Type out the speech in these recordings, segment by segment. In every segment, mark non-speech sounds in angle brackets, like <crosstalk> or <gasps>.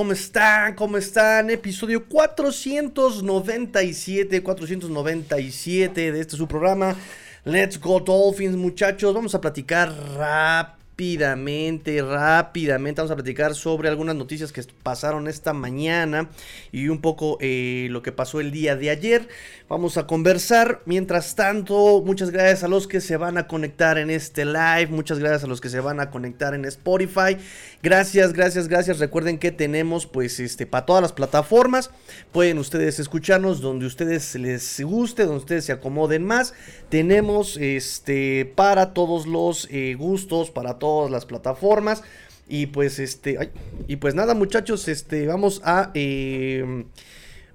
¿Cómo están? ¿Cómo están? Episodio 497, 497 de este su programa. Let's Go Dolphins, muchachos. Vamos a platicar rápido rápidamente, rápidamente vamos a platicar sobre algunas noticias que pasaron esta mañana y un poco eh, lo que pasó el día de ayer. Vamos a conversar. Mientras tanto, muchas gracias a los que se van a conectar en este live. Muchas gracias a los que se van a conectar en Spotify. Gracias, gracias, gracias. Recuerden que tenemos pues este para todas las plataformas. Pueden ustedes escucharnos donde ustedes les guste, donde ustedes se acomoden más. Tenemos este para todos los eh, gustos, para todos las plataformas. Y pues este, y pues nada muchachos, este, vamos a... Eh,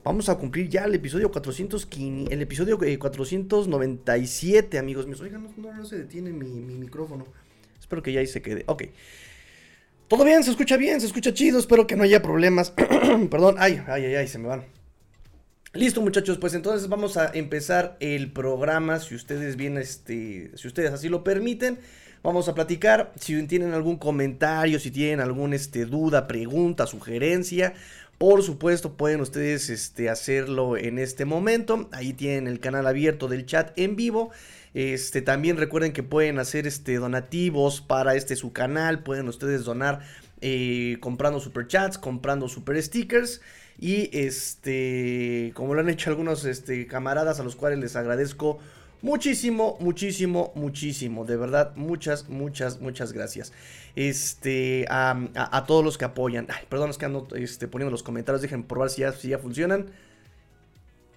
vamos a cumplir ya el episodio 400, el episodio 497, eh, amigos míos. Oigan, no, se detiene mi, micrófono. Espero que ya ahí se quede. Ok. Todo bien, se escucha bien, se escucha chido. Espero que no haya problemas. <clears throat> Perdón, ay, ay, ay, ay, se me van. Listo, muchachos, pues entonces vamos a empezar el programa. Si ustedes bien, este, si ustedes así lo permiten. Vamos a platicar. Si tienen algún comentario, si tienen alguna este, duda, pregunta, sugerencia, por supuesto, pueden ustedes este, hacerlo en este momento. Ahí tienen el canal abierto del chat en vivo. Este, también recuerden que pueden hacer este, donativos para este su canal. Pueden ustedes donar eh, comprando super chats, comprando super stickers. Y este, como lo han hecho algunos este, camaradas a los cuales les agradezco Muchísimo, muchísimo, muchísimo. De verdad, muchas, muchas, muchas gracias. Este, a, todos los que apoyan. Ay, perdón, es que ando este, poniendo los comentarios. Dejen probar si ya, si ya funcionan.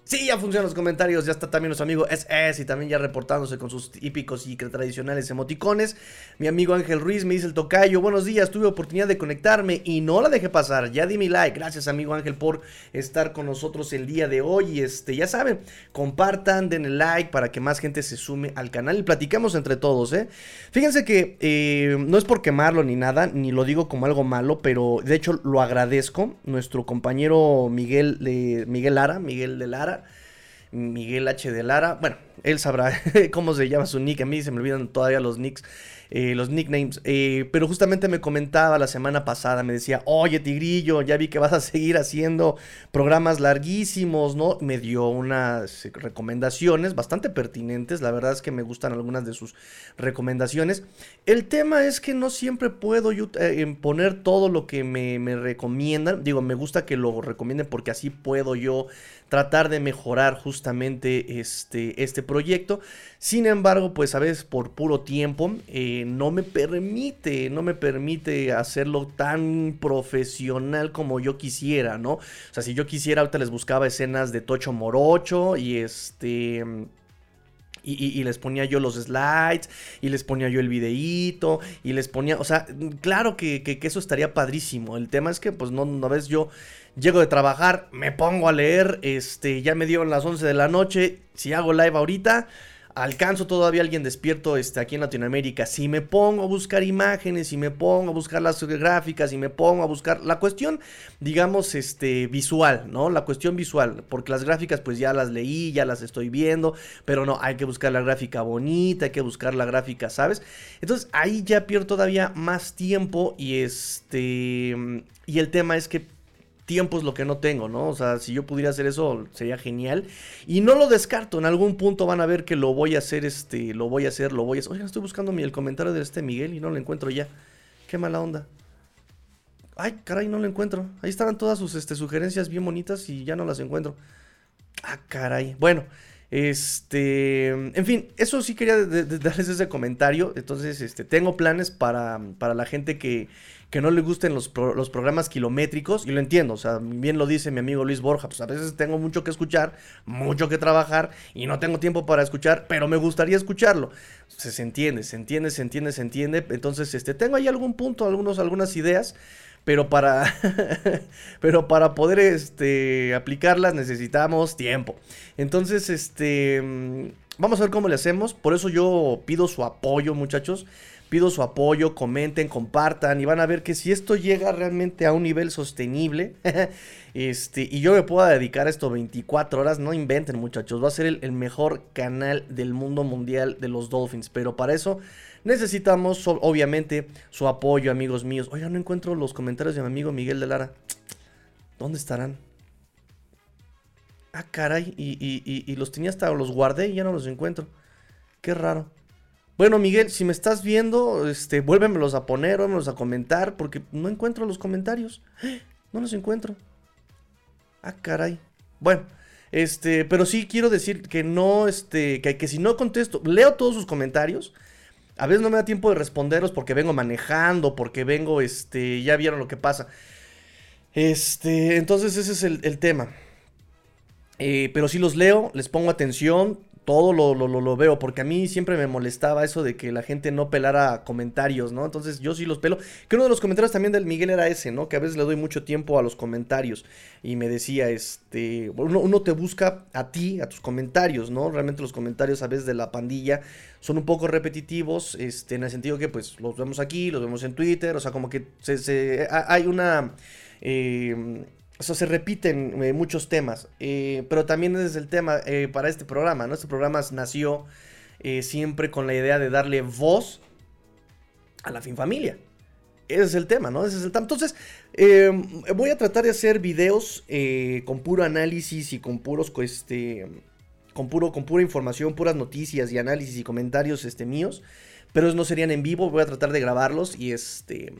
Sí, ya funcionan los comentarios. Ya está también nuestro amigo SS y también ya reportándose con sus típicos y tradicionales emoticones. Mi amigo Ángel Ruiz me dice el tocayo. Buenos días, tuve oportunidad de conectarme y no la dejé pasar. Ya di mi like. Gracias, amigo Ángel, por estar con nosotros el día de hoy. Y este, ya saben, compartan, den el like para que más gente se sume al canal y platicamos entre todos, ¿eh? Fíjense que eh, no es por quemarlo ni nada, ni lo digo como algo malo, pero de hecho lo agradezco. Nuestro compañero Miguel, de, Miguel Lara, Miguel de Lara Miguel H. de Lara. Bueno, él sabrá <laughs> cómo se llama su nick. A mí se me olvidan todavía los nicks. Eh, los nicknames. Eh, pero justamente me comentaba la semana pasada, me decía, oye Tigrillo, ya vi que vas a seguir haciendo programas larguísimos, ¿no? Me dio unas recomendaciones bastante pertinentes, la verdad es que me gustan algunas de sus recomendaciones. El tema es que no siempre puedo yo, eh, poner todo lo que me, me recomiendan, digo, me gusta que lo recomienden porque así puedo yo tratar de mejorar justamente este, este proyecto. Sin embargo, pues a veces por puro tiempo eh, no me permite, no me permite hacerlo tan profesional como yo quisiera, ¿no? O sea, si yo quisiera, ahorita les buscaba escenas de Tocho Morocho y este... Y, les ponía yo los slides, y les ponía yo el videíto, y les ponía, o sea, claro que, que, eso estaría padrísimo. El tema es que, pues, no, una vez yo llego de trabajar, me pongo a leer, este, ya me dieron las 11 de la noche, si hago live ahorita, alcanzo todavía alguien despierto este, aquí en Latinoamérica. Si me pongo a buscar imágenes, si me pongo a buscar las gráficas, si me pongo a buscar la cuestión, digamos, este, visual, ¿no? La cuestión visual, porque las gráficas pues ya las leí, ya las estoy viendo, pero no, hay que buscar la gráfica bonita, hay que buscar la gráfica, ¿sabes? Entonces ahí ya pierdo todavía más tiempo y este, y el tema es que tiempo es lo que no tengo, ¿no? O sea, si yo pudiera hacer eso sería genial. Y no lo descarto, en algún punto van a ver que lo voy a hacer, este, lo voy a hacer, lo voy a hacer. Oigan, estoy buscando el comentario de este Miguel y no lo encuentro ya. Qué mala onda. Ay, caray, no lo encuentro. Ahí estaban todas sus este, sugerencias bien bonitas y ya no las encuentro. Ah, caray. Bueno, este, en fin, eso sí quería darles ese comentario. Entonces, este, tengo planes para, para la gente que, que no le gusten los, los, programas kilométricos, y lo entiendo, o sea, bien lo dice mi amigo Luis Borja, pues a veces tengo mucho que escuchar, mucho que trabajar, y no tengo tiempo para escuchar, pero me gustaría escucharlo. Se, entiende, se entiende, se entiende, se entiende. Entonces, este, tengo ahí algún punto, algunos, algunas ideas. Pero para, <laughs> pero para poder este, aplicarlas necesitamos tiempo. Entonces, este, mm, vamos a ver cómo le hacemos. Por eso yo pido su apoyo, muchachos. Pido su apoyo, comenten, compartan y van a ver que si esto llega realmente a un nivel sostenible, <laughs> este, y yo me puedo dedicar a esto 24 horas, no inventen muchachos, va a ser el, mejor canal del mundo mundial de los Dolphins, pero para eso necesitamos obviamente su apoyo, amigos míos. Oiga, no encuentro los comentarios de mi amigo Miguel de Lara. ¿Dónde estarán? Ah, caray, y, los tenía hasta los guardé y ya no los encuentro. Qué raro. Bueno, Miguel, si me estás viendo, este, vuélvemelos a poner, vuélvemelos a comentar, porque no encuentro los comentarios. <gasps> No los encuentro. Ah, caray. Bueno, este, pero sí quiero decir que no, este, que, que si no contesto, leo todos sus comentarios. A veces no me da tiempo de responderlos porque vengo manejando, porque vengo, este, ya vieron lo que pasa. Este, entonces ese es el, tema. Eh, pero sí los leo, les pongo atención, todo lo, lo, lo, veo, porque a mí siempre me molestaba eso de que la gente no pelara comentarios, ¿no? Entonces yo sí los pelo. Que uno de los comentarios también del Miguel era ese, ¿no? Que a veces le doy mucho tiempo a los comentarios. Y me decía, este, uno, uno te busca a ti, a tus comentarios, ¿no? Realmente los comentarios a veces de la pandilla son un poco repetitivos, este, en el sentido que pues los vemos aquí, los vemos en Twitter, o sea, como que hay una... Eh, o sea, se repiten eh, muchos temas, eh, pero también es el tema eh, para este programa, ¿no? Este programa nació siempre con la idea de darle voz a la fin familia. Ese es el tema, ¿no? Ese es el tema. Entonces, voy a tratar de hacer videos con puro análisis y con puros, este, con puro, con pura información, puras noticias y análisis y comentarios, este, míos. Pero no serían en vivo, voy a tratar de grabarlos y este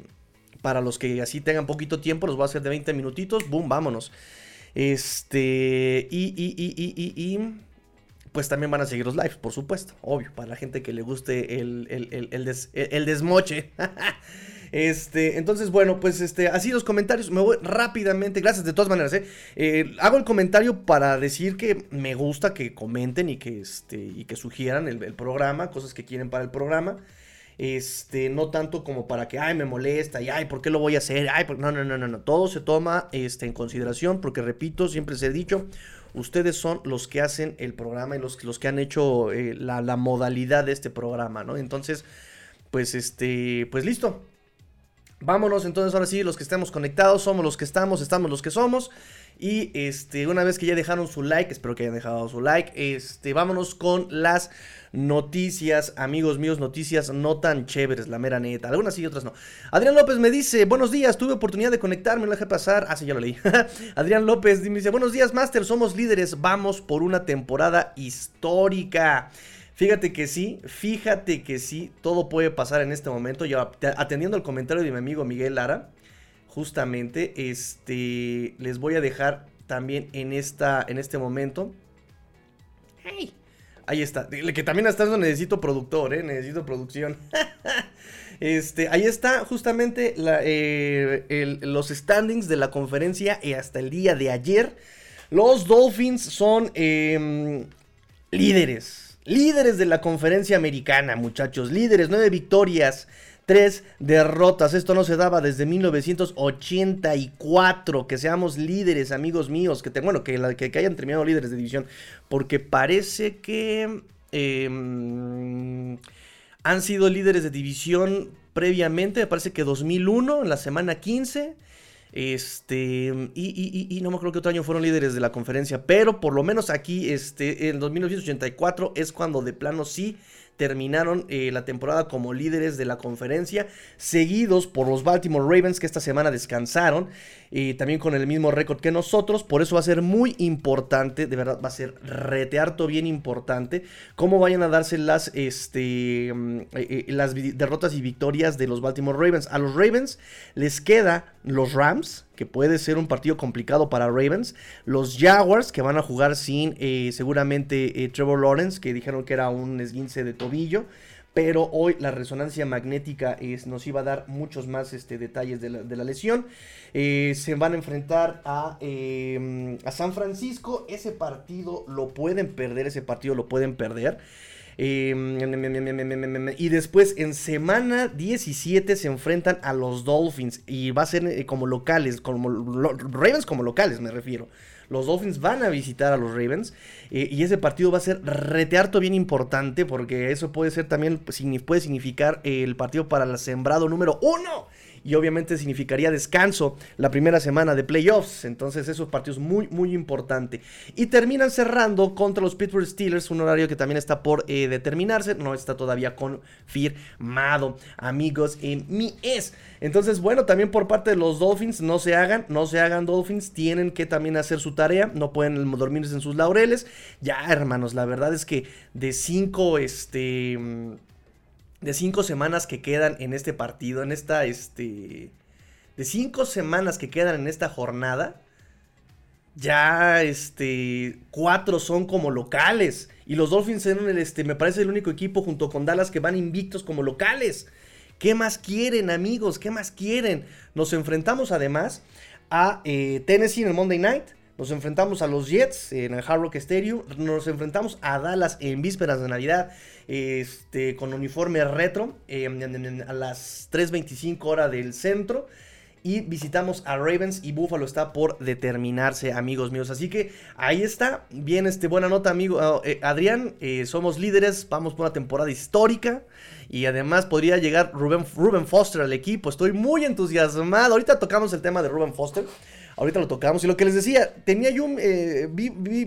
para los que así tengan poquito tiempo, los voy a hacer de 20 minutitos. Boom, vámonos. Este. Y, y, y, y, y, pues también van a seguir los lives, por supuesto. Obvio, para la gente que le guste el, el, desmoche. <laughs> Este, entonces, bueno, pues este, así los comentarios. Me voy rápidamente, gracias de todas maneras. ¿eh? Eh, hago el comentario para decir que me gusta que comenten y que, este, y que sugieran el, el programa, cosas que quieren para el programa. Este, no tanto como para que, ay, me molesta, y ay, ¿por qué lo voy a hacer? Ay, no, no, no, no, no. Todo se toma este, en consideración, porque repito, siempre se he dicho, ustedes son los que hacen el programa y los, los que han hecho eh, la, la, modalidad de este programa, ¿no? Entonces, pues, este, pues listo. Vámonos, entonces ahora sí, los que estemos conectados, somos los que estamos, estamos los que somos. Y este, una vez que ya dejaron su like, espero que hayan dejado su like, este, vámonos con las noticias, amigos míos, noticias no tan chéveres, la mera neta. Algunas sí otras no. Adrián López me dice, buenos días, tuve oportunidad de conectarme, lo dejé pasar. Ah, sí, ya lo leí. <laughs> Adrián López me dice, buenos días, Master, somos líderes, vamos por una temporada histórica. Fíjate que sí, fíjate que sí, todo puede pasar en este momento. Yo atendiendo el comentario de mi amigo Miguel Lara, justamente, este, les voy a dejar también en, esta, en este momento. Ahí está, que también hasta eso necesito productor, ¿eh? necesito producción. <laughs> Este, ahí está justamente eh, los standings de la conferencia y hasta el día de ayer. Los Dolphins son em, líderes, líderes de la conferencia americana, muchachos, líderes, nueve victorias, tres derrotas. Esto no se daba desde 1984. Que seamos líderes, amigos míos. Que, bueno, que, que, hayan terminado líderes de división. Porque parece que em, han sido líderes de división previamente. Me parece que 2001, en la semana 15. Este, y, no me acuerdo que otro año fueron líderes de la conferencia, pero por lo menos aquí, este, en 1984 es cuando de plano sí terminaron eh, la temporada como líderes de la conferencia, seguidos por los Baltimore Ravens que esta semana descansaron, y también con el mismo récord que nosotros, por eso va a ser muy importante, de verdad va a ser retearto bien importante, cómo vayan a darse las, este, mm, eh, eh, las derrotas y victorias de los Baltimore Ravens. A los Ravens les queda los Rams, que puede ser un partido complicado para Ravens. Los Jaguars, que van a jugar sin eh, seguramente Trevor Lawrence, que dijeron que era un esguince de tobillo. Pero hoy la resonancia magnética es, nos iba a dar muchos más este, detalles de la, lesión. Eh, se van a enfrentar a, em, a San Francisco. Ese partido lo pueden perder, ese partido lo pueden perder. Eh, y después en semana 17 se enfrentan a los Dolphins. Y va a ser eh, como locales, como Ravens como locales me refiero. Los Dolphins van a visitar a los Ravens. Eh, y ese partido va a ser retearto bien importante. Porque eso puede ser también, pues, puede significar el partido para el sembrado número uno y obviamente significaría descanso la primera semana de playoffs. Entonces esos partidos muy, muy importante. Y terminan cerrando contra los Pittsburgh Steelers, un horario que también está por eh, determinarse, no está todavía confirmado, amigos, en mi es. Entonces, bueno, también por parte de los Dolphins, no se hagan, no se hagan Dolphins, tienen que también hacer su tarea, no pueden dormirse en sus laureles. Ya, hermanos, la verdad es que de cinco, este de cinco semanas que quedan en este partido, en esta, este, de cinco semanas que quedan en esta jornada, ya, este, cuatro son como locales. Y los Dolphins son el, este, me parece el único equipo junto con Dallas que van invictos como locales. ¿Qué más quieren, amigos? ¿Qué más quieren? Nos enfrentamos además a eh, Tennessee en el Monday Night. Nos enfrentamos a los Jets en el Hard Rock Stadium. Nos enfrentamos a Dallas en vísperas de Navidad este, con uniforme retro em, a las 3.25 horas del centro. Y visitamos a Ravens y Buffalo está por determinarse, amigos míos. Así que ahí está. Bien, este, buena nota, amigo. Ah, eh, Adrián, eh, somos líderes. Vamos por una temporada histórica. Y además podría llegar Ruben, Ruben Foster al equipo. Estoy muy entusiasmado. Ahorita tocamos el tema de Ruben Foster. Ahorita lo tocamos. Y lo que les decía, tenía yo eh,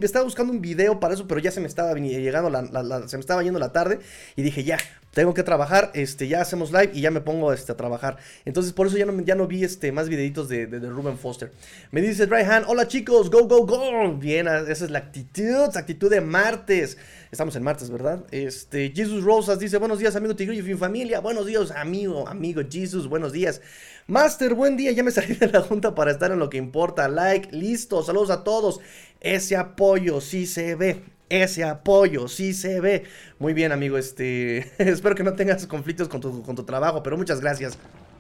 estaba buscando un video para eso, pero ya se me estaba llegando se me estaba yendo la tarde. Y dije, ya, tengo que trabajar, este, ya hacemos live y ya me pongo este, a trabajar. Entonces, por eso ya no, ya no vi este, más videitos de, de, Ruben Foster. Me dice Hand, hola chicos, go, go, go. Bien, esa es la actitud, actitud de martes. Estamos en martes, ¿verdad? Este, Jesus Rosas dice, buenos días, amigo Tigrillo y familia. Buenos días, amigo, amigo Jesus, buenos días. Master, buen día, ya me salí de la junta para estar en lo que importa. Like, listo, saludos a todos. Ese apoyo sí se ve. Ese apoyo sí se ve. Muy bien, amigo. Este. <laughs> espero que no tengas conflictos con tu, con tu trabajo, pero muchas gracias.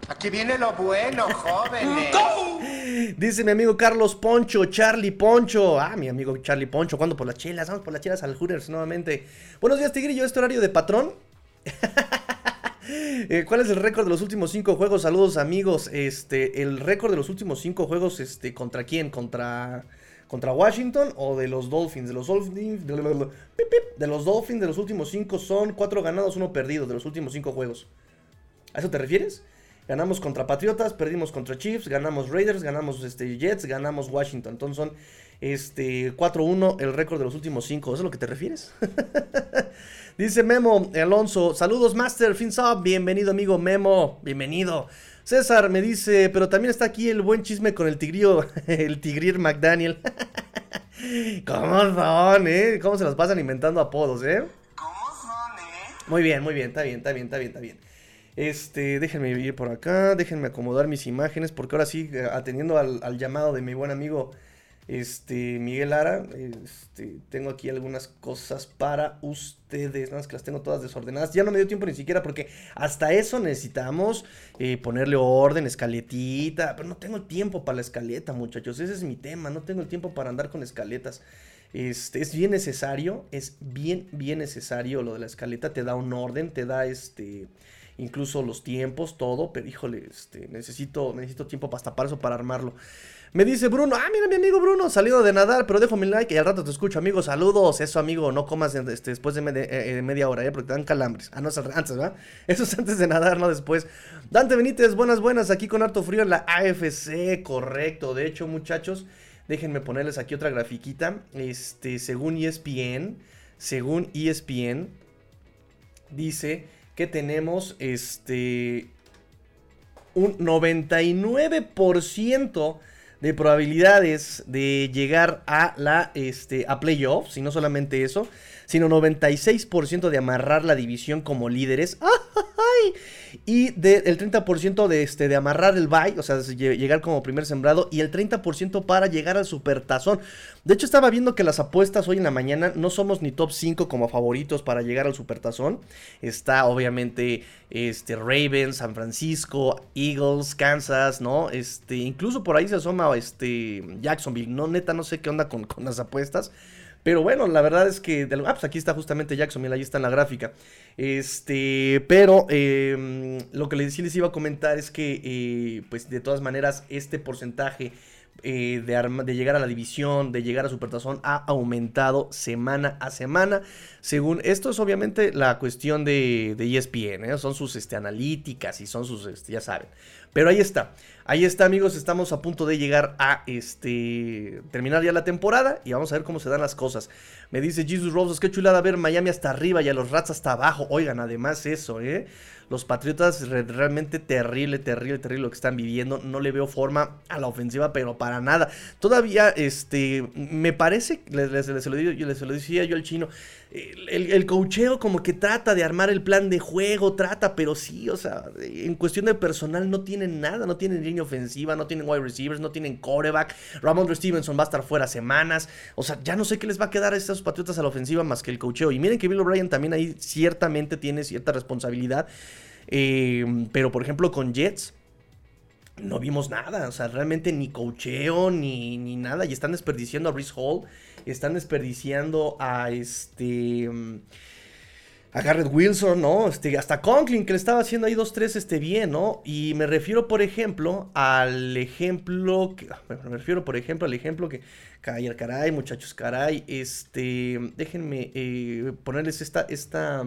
Aquí viene lo bueno, jóvenes. <laughs> Dice mi amigo Carlos Poncho, Charlie Poncho. Ah, mi amigo Charlie Poncho. ¿Cuándo por las chelas? Vamos por las chelas al Hooters nuevamente. Buenos días, Tigrillo. ¿Este horario de patrón? <laughs> Eh, ¿Cuál es el récord de los últimos cinco juegos? Saludos amigos. Este, el récord de los últimos cinco juegos, este, ¿contra quién? ¿Contra, contra Washington o de los Dolphins? De los Dolphins, de los Dolphins de los últimos cinco son cuatro ganados, uno perdido de los últimos cinco juegos. ¿A eso te refieres? Ganamos contra Patriotas, perdimos contra Chiefs, ganamos Raiders, ganamos este, Jets, ganamos Washington. Entonces son este, 4-1 el récord de los últimos cinco. ¿Eso es a lo que te refieres? <laughs> Dice Memo Alonso, saludos Master FinSub, bienvenido amigo Memo, bienvenido. César me dice, pero también está aquí el buen chisme con el tigrío, <laughs> el tigrir McDaniel. <laughs> ¿Cómo son, eh? ¿Cómo se los pasan inventando apodos, eh? ¿Cómo son, eh? Muy bien, muy bien, está bien, está bien, está bien, está bien. Este, déjenme ir por acá, déjenme acomodar mis imágenes, porque ahora sí, eh, atendiendo al, al llamado de mi buen amigo este, Miguel Lara, este, tengo aquí algunas cosas para ustedes, nada más que las tengo todas desordenadas. Ya no me dio tiempo ni siquiera porque hasta eso necesitamos eh, ponerle orden, escaletita, pero no tengo el tiempo para la escaleta, muchachos. Ese es mi tema, no tengo el tiempo para andar con escaletas. Este, es bien necesario, es bien, bien necesario lo de la escaleta, te da un orden, te da este, incluso los tiempos, todo, pero híjole, este, necesito, necesito tiempo para, para eso, para armarlo. Me dice Bruno, ah, mira mi amigo Bruno, salido de nadar, pero dejo mi like y al rato te escucho, amigo. Saludos, eso, amigo, no comas este, después de, eh, eh, media hora, ¿eh? Porque te dan calambres. Ah, no, es antes, ¿verdad? <laughs> Eso es antes de nadar, no después. Dante Benítez, buenas, buenas, aquí con harto frío en la AFC, correcto. De hecho, muchachos, déjenme ponerles aquí otra grafiquita. Este, según ESPN, según ESPN, dice que tenemos, este, un 99% de probabilidades de llegar a la este a playoffs y no solamente eso, sino 96% de amarrar la división como líderes. ¡Ay! Y del 30% de, este, de amarrar el bye, o sea, llegar como primer sembrado, y el 30% para llegar al supertazón. De hecho, estaba viendo que las apuestas hoy en la mañana no somos ni top 5 como favoritos para llegar al supertazón. Está obviamente este, Ravens, San Francisco, Eagles, Kansas, ¿no? Este, incluso por ahí se asoma este, Jacksonville. No, neta, no sé qué onda con, con las apuestas. Pero bueno, la verdad es que. Ah, pues aquí está justamente Jackson, mira, ahí está en la gráfica. Este, pero em, lo que les, iba a comentar es que, eh, pues de todas maneras, este porcentaje eh, de, de, llegar a la división, de llegar a Supertazón, ha aumentado semana a semana. Según esto es obviamente la cuestión de, de ESPN, ¿eh? son sus este, analíticas y son sus, este, ya saben. Pero ahí está, ahí está amigos, estamos a punto de llegar a este terminar ya la temporada y vamos a ver cómo se dan las cosas. Me dice Jesus Roses, qué chulada ver Miami hasta arriba y a los Rats hasta abajo. Oigan, además eso, ¿eh? Los Patriotas realmente terrible, terrible, terrible lo que están viviendo. No le veo forma a la ofensiva, pero para nada. Todavía, este, me parece, les, les, les, lo, decía yo al chino, el, el cocheo como que trata de armar el plan de juego, trata, pero sí, o sea, en cuestión de personal no tienen nada, no tienen línea ofensiva, no tienen wide receivers, no tienen coreback. Ramondre Stevenson va a estar fuera semanas. O sea, ya no sé qué les va a quedar a estos Patriotas a la ofensiva más que el cocheo. Y miren que Bill O'Brien también ahí ciertamente tiene cierta responsabilidad. Eh, pero por ejemplo con Jets no vimos nada, o sea, realmente ni cocheo ni, ni nada. Y están desperdiciando a Brice Hall, están desperdiciando a este. A Garrett Wilson, ¿no? Este, hasta Conklin, que le estaba haciendo ahí dos, tres, este, bien, ¿no? Y me refiero, por ejemplo, al ejemplo. Que, me refiero, por ejemplo, al ejemplo que. Caray, caray, muchachos, caray. Este. Déjenme eh, ponerles esta. esta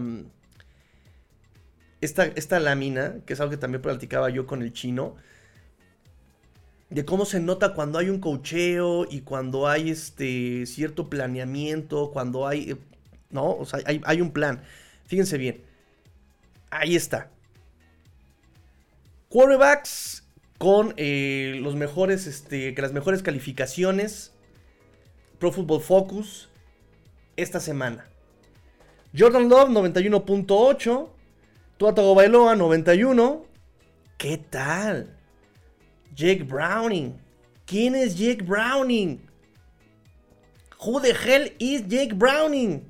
esta, lámina, que es algo que también platicaba yo con el chino, de cómo se nota cuando hay un cocheo y cuando hay este cierto planeamiento, cuando hay, eh, ¿no? O sea, hay, un plan. Fíjense bien. Ahí está. Quarterbacks con eh, los mejores, este, las mejores calificaciones. Pro Football Focus esta semana. Jordan Love 91.8. Tuatago Bailoa 91. ¿Qué tal? Jake Browning. ¿Quién es Jake Browning? Who the hell is Jake Browning?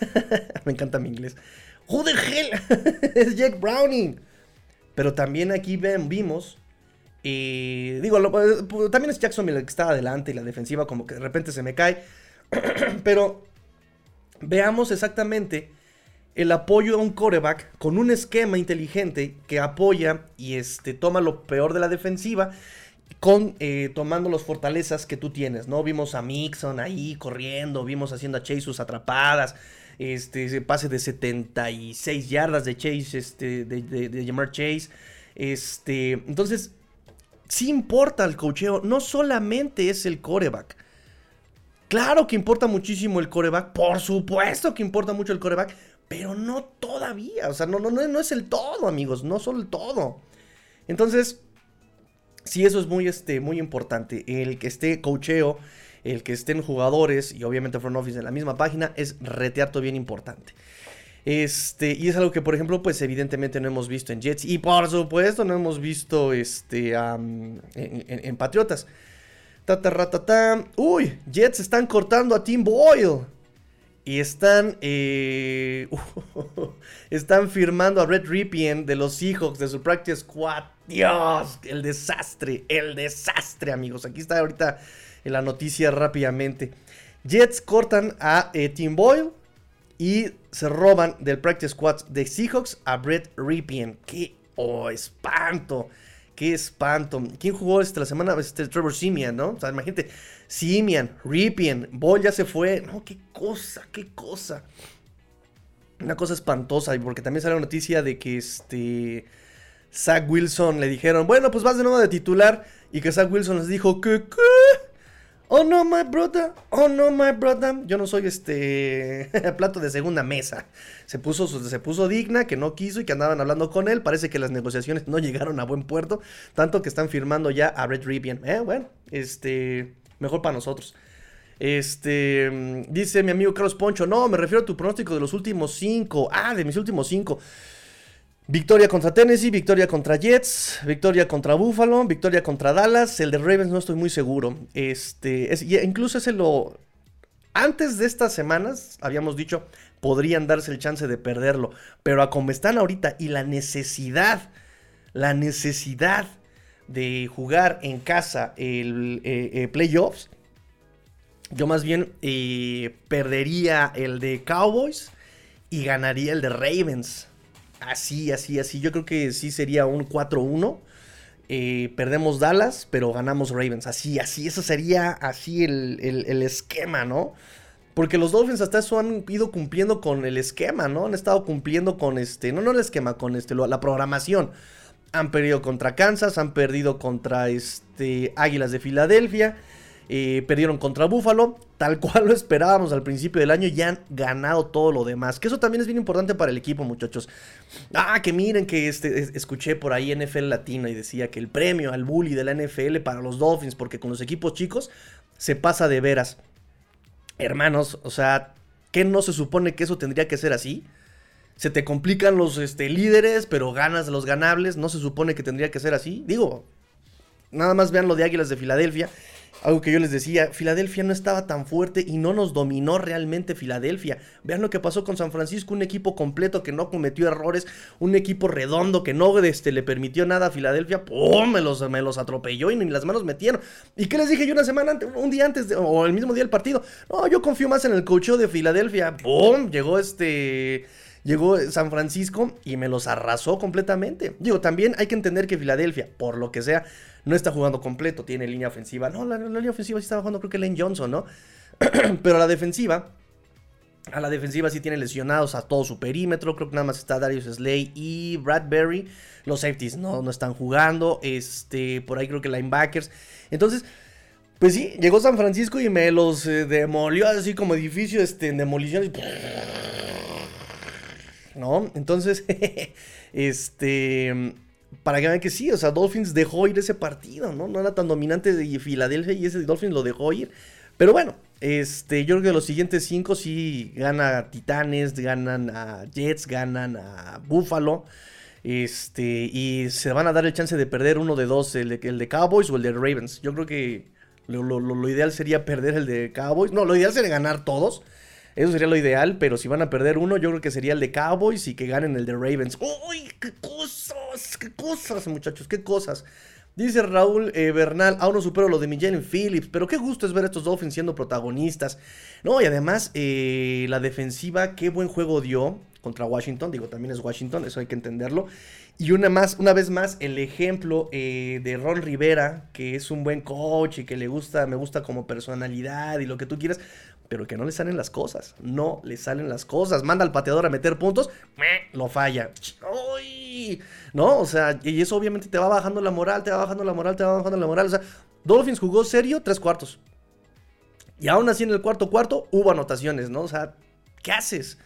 <laughs> Me encanta mi inglés. Who the hell <laughs> es Jake Browning? Pero también aquí vimos. Y digo, pues, también es Jackson el que está adelante y la defensiva como que de repente se me cae. <clears throat> Pero veamos exactamente el apoyo a un coreback con un esquema inteligente que apoya y este, toma lo peor de la defensiva con eh, tomando las fortalezas que tú tienes, ¿no? Vimos a Mixon ahí corriendo, vimos haciendo a Chase sus atrapadas, este ese pase de 76 yardas de Chase, este, de, de, llamar Chase, este, entonces, sí importa el cocheo, no solamente es el coreback. Claro que importa muchísimo el coreback, por supuesto que importa mucho el coreback, pero no todavía. O sea, no, no, no, es el todo, amigos. No solo el todo. Entonces, sí, eso es muy, este, muy importante. El que esté cocheo, el que estén jugadores y obviamente front office en la misma página es retearto bien importante. Este, y es algo que, por ejemplo, pues evidentemente no hemos visto en Jets. Y por supuesto, no hemos visto este, en, en, Patriotas. Uy, Jets están cortando a Tim Boyle. Y están, eh, <laughs> están firmando a Red Ripien de los Seahawks de su Practice Squad. Dios, el desastre, el desastre, amigos. Aquí está ahorita en la noticia rápidamente. Jets cortan a eh, Tim Boyle y se roban del Practice Squad de Seahawks a Brett Ripien. ¡Qué oh, espanto! ¡Qué espanto! ¿Quién jugó esta la semana? Este, Trevor Simeon, ¿no? O sea, imagínate Simian, Ripien, Ball ya se fue. No, qué cosa, qué cosa. Una cosa espantosa, porque también sale la noticia de que este. Zach Wilson le dijeron, bueno, pues vas de nuevo de titular. Y que Zach Wilson les dijo, ¿qué? ¿Qué? Oh no, my brother. Oh no, my brother. Yo no soy este <laughs> plato de segunda mesa. Se puso, se puso digna, que no quiso y que andaban hablando con él. Parece que las negociaciones no <laughs> llegaron a buen puerto. Tanto que están firmando ya a Red Ripien. Eh, bueno, este mejor para nosotros. Este, dice mi amigo Carlos Poncho, no, me refiero a tu pronóstico de los últimos cinco. Ah, de mis últimos cinco. Victoria contra Tennessee, victoria contra Jets, victoria contra Buffalo, victoria contra Dallas. El de Ravens no estoy muy seguro. Este, es, incluso ese lo... Antes de estas semanas, habíamos dicho, podrían darse el chance de perderlo. Pero a como están ahorita y la necesidad, la necesidad de jugar en casa el eh, eh, playoffs, Yo más bien eh, perdería el de Cowboys y ganaría el de Ravens. Así, así, así. Yo creo que sí sería un 4-1. Eh, perdemos Dallas, pero ganamos Ravens. Así, así, eso sería así el, el, esquema, ¿no? Porque los Dolphins hasta eso han ido cumpliendo con el esquema, ¿no? Han estado cumpliendo con este, no, no el esquema, con este, la programación. Han perdido contra Kansas, han perdido contra este, Águilas de Filadelfia. Eh, perdieron contra Buffalo, tal <laughs> cual lo esperábamos al principio del año, y han ganado todo lo demás. Que eso también es bien importante para el equipo, muchachos. Ah, que miren que este, escuché por ahí NFL Latino y decía que el premio al bully de la NFL para los Dolphins, porque con los equipos chicos se pasa de veras. Hermanos, o sea, ¿qué no se supone que eso tendría que ser así? Se te complican los este, líderes, pero ganas los ganables. ¿No se supone que tendría que ser así? Digo, nada más vean lo de Águilas de Filadelfia algo que yo les decía, Filadelfia no estaba tan fuerte y no nos dominó realmente Filadelfia. Vean lo que pasó con San Francisco, un equipo completo que no cometió errores, un equipo redondo que no este, le permitió nada a Filadelfia, ¡pum! Me los, me los atropelló y ni las manos metieron. ¿Y qué les dije yo una semana antes, un día antes o el mismo día del partido? No, yo confío más en el cocheo de Filadelfia, ¡pum! Llegó este... Llegó San Francisco y me los arrasó completamente. Digo, también hay que entender que Filadelfia, por lo que sea, no está jugando completo, tiene línea ofensiva. No, la, línea ofensiva sí estaba jugando, creo que Lane Johnson, ¿no? <clears throat> Pero la defensiva, a la defensiva sí tiene lesionados a todo su perímetro. Creo que nada más está Darius Slay y Bradbury. Los safeties no, no están jugando. Este, por ahí creo que linebackers. Entonces, pues sí, llegó San Francisco y me los eh, demolió así como edificio este, en demolición. ¿No? Entonces, <laughs> este para que vean que sí, o sea, Dolphins dejó ir ese partido, ¿no? No era tan dominante de Filadelfia y ese Dolphins lo dejó ir. Pero bueno, este, yo creo que los siguientes cinco sí gana Titanes, ganan a Jets, ganan a Buffalo. Este, y se van a dar el chance de perder uno de dos, el de, el de Cowboys o el de Ravens. Yo creo que lo, lo, ideal sería perder el de Cowboys. No, lo ideal sería ganar todos. Eso sería lo ideal, pero si van a perder uno, yo creo que sería el de Cowboys y que ganen el de Ravens. ¡Uy! ¡Qué cosas! ¡Qué cosas, muchachos! ¡Qué cosas! Dice Raúl eh, Bernal, aún no supero lo de Miguel Phillips, pero qué gusto es ver a estos Dolphins siendo protagonistas. No, y además, eh, la defensiva, qué buen juego dio contra Washington. Digo, también es Washington, eso hay que entenderlo. Y una, más, una vez más, el ejemplo eh, de Ron Rivera, que es un buen coach y que le gusta, me gusta como personalidad y lo que tú quieras pero que no le salen las cosas. No le salen las cosas. Manda al pateador a meter puntos, lo falla. ¿No? O sea, y eso obviamente te va bajando la moral, te va bajando la moral, te va bajando la moral. O sea, Dolphins jugó serio tres cuartos. Y aún así en el cuarto cuarto hubo anotaciones, ¿no? O sea, ¿qué haces?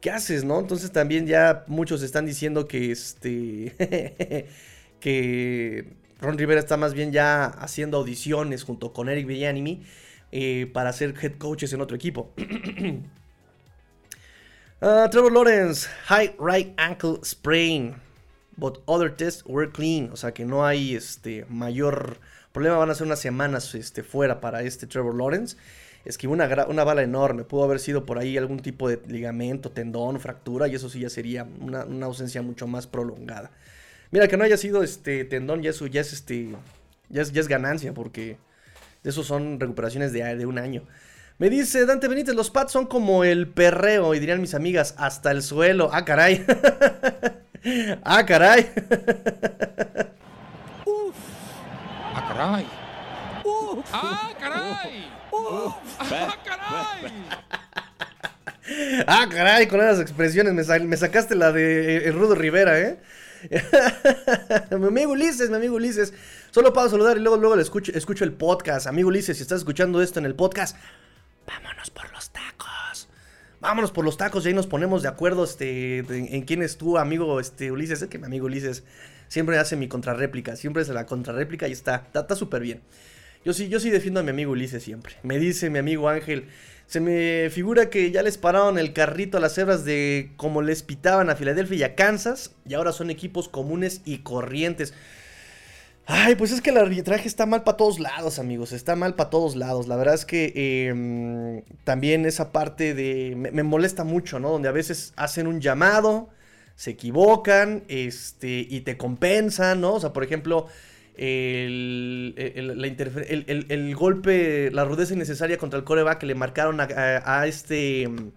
¿Qué haces, no? Entonces también ya muchos están diciendo que este. <laughs> que Ron Rivera está más bien ya haciendo audiciones junto con Eric Villanimi eh, para ser head coaches en otro equipo. <clears throat> Ah, Trevor Lawrence, high right ankle sprain, but other tests were clean. O sea que no hay este mayor problema. Van a ser unas semanas este, fuera para este Trevor Lawrence. Es que una, una bala enorme. Pudo haber sido por ahí algún tipo de ligamento, tendón, fractura. Y eso sí ya sería una, ausencia mucho más prolongada. Mira, que no haya sido este tendón, ya, eso, ya es este. Ya es, ya es ganancia. Porque esos son recuperaciones de, de un año. Me dice Dante Benítez, los Pats son como el perreo, y dirían mis amigas, hasta el suelo. Ah, caray. <laughs> ah, caray. <laughs> Uf. Ah, caray. Uf. Ah, caray. Uf. <laughs> Ah, caray. ah, caray, con esas expresiones me, me sacaste la de eh, el Rudo Rivera, ¿eh? <laughs> mi amigo Ulises, mi amigo Ulises. Solo para saludar y luego, luego le escucho, el podcast. Amigo Ulises, si estás escuchando esto en el podcast, vámonos por los tacos. Vámonos por los tacos y ahí nos ponemos de acuerdo este, en, quién es tu amigo este, Ulises. Es que mi amigo Ulises siempre hace mi contrarréplica. Siempre hace la contrarréplica y está súper bien. Yo sí, yo sí defiendo a mi amigo Ulises siempre. Me dice mi amigo Ángel. Se me figura que ya les pararon el carrito a las cebras de como les pitaban a Filadelfia y a Kansas. Y ahora son equipos comunes y corrientes. Ay, pues es que el arbitraje está mal para todos lados, amigos. Está mal para todos lados. La verdad es que em, también esa parte de. Me, molesta mucho, ¿no? Donde a veces hacen un llamado, se equivocan, este, y te compensan, ¿no? O sea, por ejemplo, el, el, el- golpe, la rudeza innecesaria contra el coreback que le marcaron a, este mm,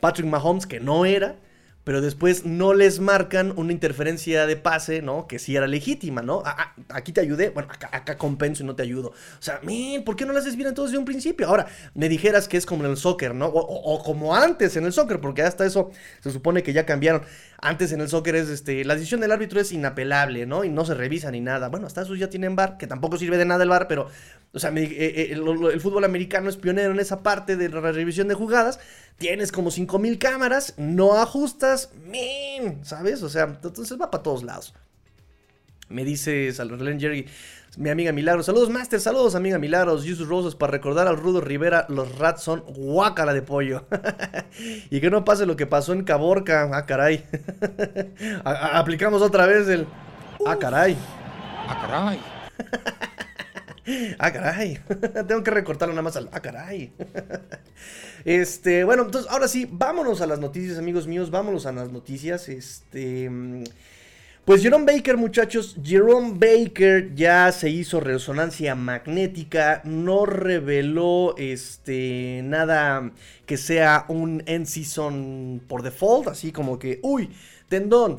Patrick Mahomes, que no era, pero después no les marcan una interferencia de pase, ¿no? Que sí era legítima, ¿no? Aquí te ayudé, bueno, acá, compenso y no te ayudo. O sea, men, ¿por qué no lo haces bien entonces de un principio? Ahora, me dijeras que es como en el soccer, ¿no? O como antes en el soccer, porque hasta eso se supone que ya cambiaron. Antes en el soccer es, este, la decisión del árbitro es inapelable, ¿no? Y no se revisa ni nada. Bueno, hasta esos ya tienen VAR, que tampoco sirve de nada el VAR, pero, o sea, eh, eh, el, fútbol americano es pionero en esa parte de la revisión de jugadas. Tienes como 5000 cámaras, no ajustas, men, ¿sabes? O sea, entonces va para todos lados. Me dice Salvador Jerry, mi amiga Milagros. Saludos, Master. Saludos, amiga Milagros. Jesus Roses para recordar al Rudo Rivera. Los rats son guácala de pollo. <laughs> y que no pase lo que pasó en Caborca. Ah, caray. <laughs> A- a- aplicamos otra vez el. Ah, caray. Ah, caray. <laughs> Ah, caray. Tengo que recortarlo nada más al. Ah, caray. este, bueno, entonces ahora sí, vámonos a las noticias, amigos míos. Vámonos a las noticias. Este. Pues Jerome Baker, muchachos. Jerome Baker ya se hizo resonancia magnética. No reveló este. nada que sea un end season por default. Así como que. Uy, tendón.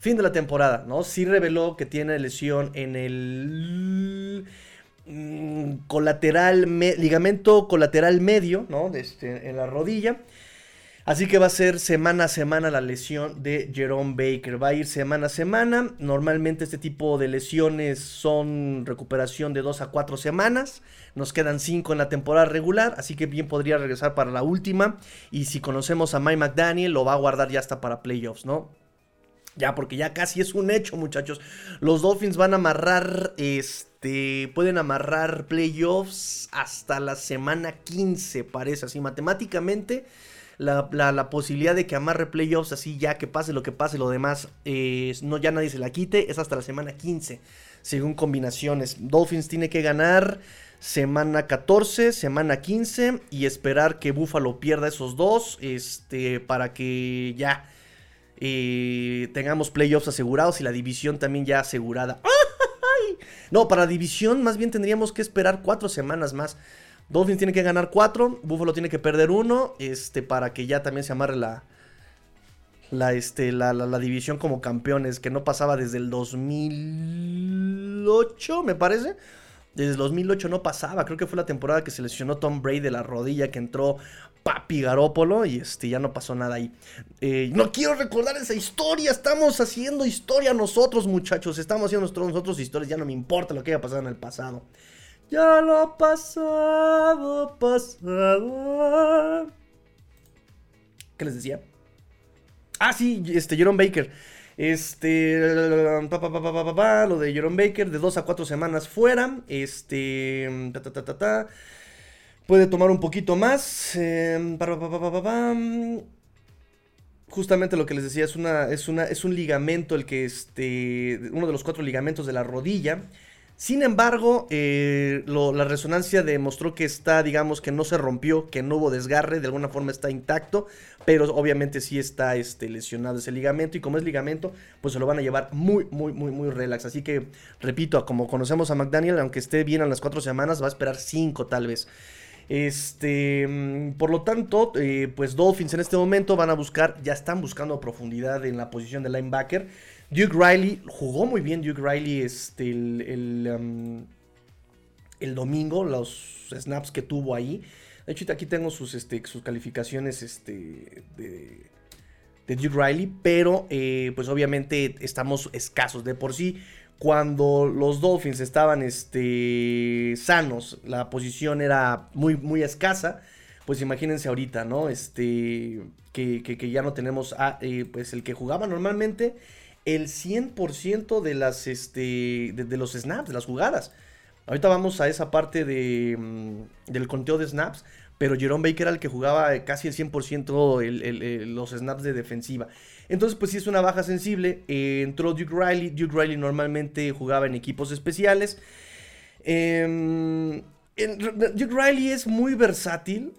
Fin de la temporada, ¿no? Sí reveló que tiene lesión en el mm, colateral, me- ligamento colateral medio, ¿no? Este, en la rodilla. Así que va a ser semana a semana la lesión de Jerome Baker. Va a ir semana a semana. Normalmente este tipo de lesiones son recuperación de 2 a 4 semanas. Nos quedan 5 en la temporada regular. Así que bien podría regresar para la última. Y si conocemos a Mike McDaniel, lo va a guardar ya hasta para playoffs, ¿no? Ya, porque ya casi es un hecho, muchachos. Los Dolphins van a amarrar, este, pueden amarrar playoffs hasta la semana 15, parece así. Matemáticamente, la, posibilidad de que amarre playoffs así, ya que pase lo que pase, lo demás, eh, no, ya nadie se la quite, es hasta la semana 15, según combinaciones. Dolphins tiene que ganar semana 14, semana 15 y esperar que Buffalo pierda esos dos, este, para que ya eh, tengamos playoffs asegurados y la división también ya asegurada. <laughs> No, para división más bien tendríamos que esperar cuatro semanas más. Dolphins tiene que ganar cuatro, Buffalo tiene que perder uno, este, para que ya también se amarre la, la, este, la, la- la división como campeones, que no pasaba desde el 2008, me parece. Desde el 2008 no pasaba, creo que fue la temporada que se lesionó Tom Brady de la rodilla, que entró Papi Garópolo y este, ya no pasó nada ahí. Eh, no quiero recordar esa historia, estamos haciendo historia nosotros muchachos, estamos haciendo nosotros historias, ya no me importa lo que haya pasado en el pasado. Ya lo pasado, pasado. ¿Qué les decía? Ah, sí, este, Jerome Baker. Este, pa, pa, pa, pa, lo de Jerome Baker, de dos a cuatro semanas fuera. Este, ta, ta, ta, ta. Puede tomar un poquito más. eh. Justamente lo que les decía, es, una, es, una, es un ligamento, el que este, uno de los cuatro ligamentos de la rodilla. Sin embargo, eh, la resonancia demostró que está, digamos, que no se rompió, que no hubo desgarre, de alguna forma está intacto, pero obviamente sí está este, lesionado ese ligamento y como es ligamento, pues se lo van a llevar muy, muy, muy, muy relax. Así que, repito, como conocemos a McDaniel, aunque esté bien a las cuatro semanas, va a esperar cinco tal vez. Este, mm, por lo tanto, eh, pues Dolphins en este momento van a buscar, ya están buscando profundidad en la posición de linebacker. Duke Riley jugó muy bien. Duke Riley, este, el, um, el domingo, los snaps que tuvo ahí. De hecho, aquí tengo sus, este, sus calificaciones este, de, de Duke Riley, pero eh, pues obviamente estamos escasos de por sí. Cuando los Dolphins estaban este, sanos, la posición era muy, muy escasa. Pues imagínense ahorita, ¿no? Este, que, que- que ya no tenemos a, eh, pues el que jugaba normalmente el 100% de las, este, de, los snaps, de las jugadas. Ahorita vamos a esa parte de, mm, del conteo de snaps, pero Jerome Baker era el que jugaba eh, casi el 100% el- el- los snaps de defensiva. Entonces, pues sí es una baja sensible. Eh, entró Duke Riley. Duke Riley normalmente jugaba en equipos especiales. Em, Duke Riley es muy versátil.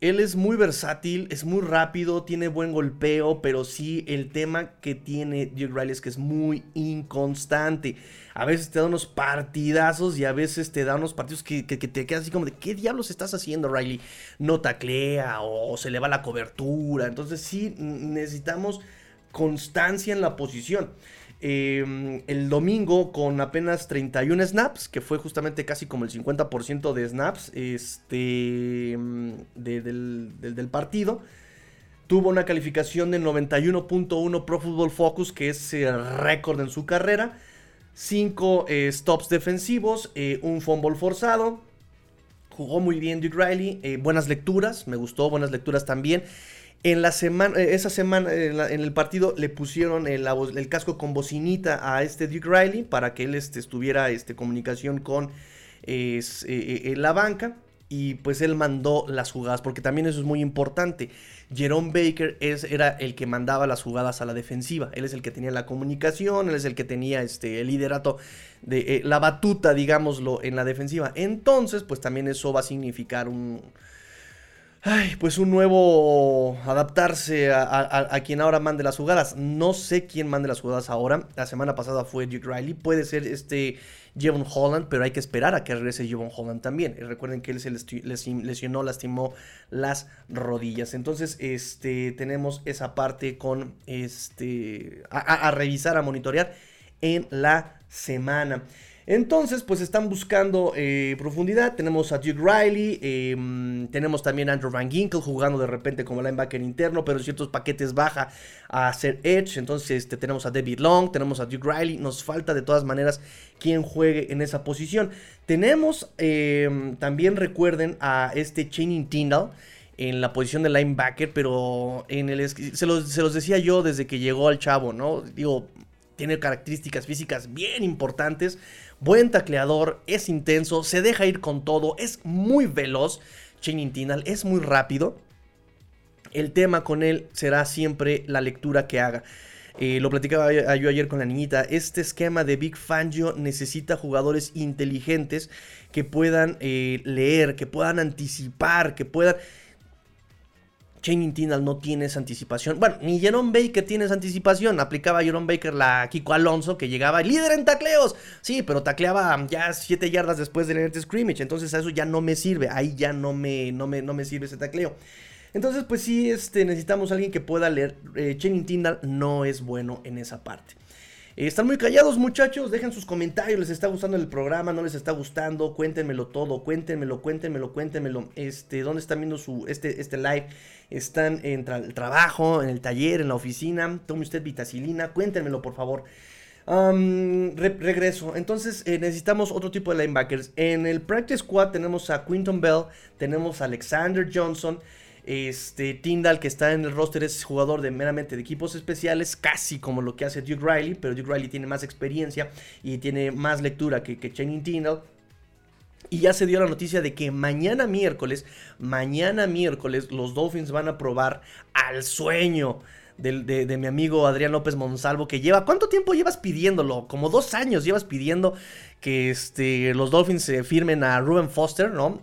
Él es muy versátil, es muy rápido, tiene buen golpeo, pero sí el tema que tiene Duke Riley es que es muy inconstante. A veces te da unos partidazos y a veces te da unos partidos que, te quedas así como de ¿qué diablos estás haciendo, Riley? No taclea o, se le va la cobertura. Entonces sí necesitamos constancia en la posición. Em, el domingo con apenas 31 snaps, que fue justamente casi como el 50% de snaps este, del, del, partido. Tuvo una calificación de 91.1 Pro Football Focus, que es el récord en su carrera. 5 eh, stops defensivos, eh, un fumble forzado. Jugó muy bien Duke Riley, eh, buenas lecturas, me gustó, buenas lecturas también. En la semana, esa semana, en, el partido le pusieron el, el, casco con bocinita a este Duke Riley para que él este, estuviera este, comunicación con la banca y pues él mandó las jugadas, porque también eso es muy importante. Jerome Baker es, era el que mandaba las jugadas a la defensiva, él es el que tenía la comunicación, él es el que tenía este, el liderato de eh, la batuta, digámoslo, en la defensiva. Entonces, pues también eso va a significar un, Ay, pues un nuevo adaptarse a, quien ahora mande las jugadas. No sé quién mande las jugadas ahora. La semana pasada fue Duke Riley. Puede ser este Jevon Holland, pero hay que esperar a que regrese Jevon Holland también. Y recuerden que él se lesionó, lastimó las rodillas. Entonces, este, tenemos esa parte con este a revisar, a monitorear en la semana. Entonces, pues están buscando eh, profundidad. Tenemos a Duke Riley, em, tenemos también a Andrew Van Ginkel jugando de repente como linebacker interno, pero en ciertos paquetes baja a ser Edge. Entonces, este, tenemos a David Long, tenemos a Duke Riley. Nos falta de todas maneras quien juegue en esa posición. Tenemos em, también, recuerden, a este Channing Tyndall en la posición de linebacker, pero en el se los, se los decía yo desde que llegó al chavo, ¿no? Digo, tiene características físicas bien importantes, buen tacleador, es intenso, se deja ir con todo, es muy veloz. Channing Tinal es muy rápido. El tema con él será siempre la lectura que haga. Eh, lo platicaba yo ayer con la niñita. Este esquema de Big Fangio necesita jugadores inteligentes que puedan eh, leer, que puedan anticipar, que puedan. Channing Tindall no tiene esa anticipación. Bueno, ni Jerome Baker tiene esa anticipación. Aplicaba Jerome Baker la Kiko Alonso, que llegaba líder en tacleos. Sí, pero tacleaba ya 7 yardas después del net scrimmage. Entonces a eso ya no me sirve. Ahí ya no me, no me, no me sirve ese tacleo. Entonces, pues sí, este, necesitamos a alguien que pueda leer. Eh, Tindall no es bueno en esa parte. Eh, están muy callados muchachos, dejen sus comentarios, les está gustando el programa, no les está gustando, cuéntenmelo todo, cuéntenmelo, cuéntenmelo, cuéntenmelo, este, dónde están viendo su, este, este live, están en el trabajo, en el taller, en la oficina, tome usted vitacilina, cuéntenmelo por favor. regreso. Entonces eh, necesitamos otro tipo de linebackers. En el practice squad tenemos a Quinton Bell, tenemos a Alexander Johnson, este, Tyndall, que está en el roster, es jugador de meramente de equipos especiales, casi como lo que hace Duke Riley, pero Duke Riley tiene más experiencia y tiene más lectura que, que Channing Tyndall. Y ya se dio la noticia de que mañana miércoles, mañana miércoles, los Dolphins van a probar al sueño de, mi amigo Adrián López Monsalvo, que lleva, ¿cuánto tiempo llevas pidiéndolo? Como dos años llevas pidiendo que este, los Dolphins se firmen a Ruben Foster, ¿no?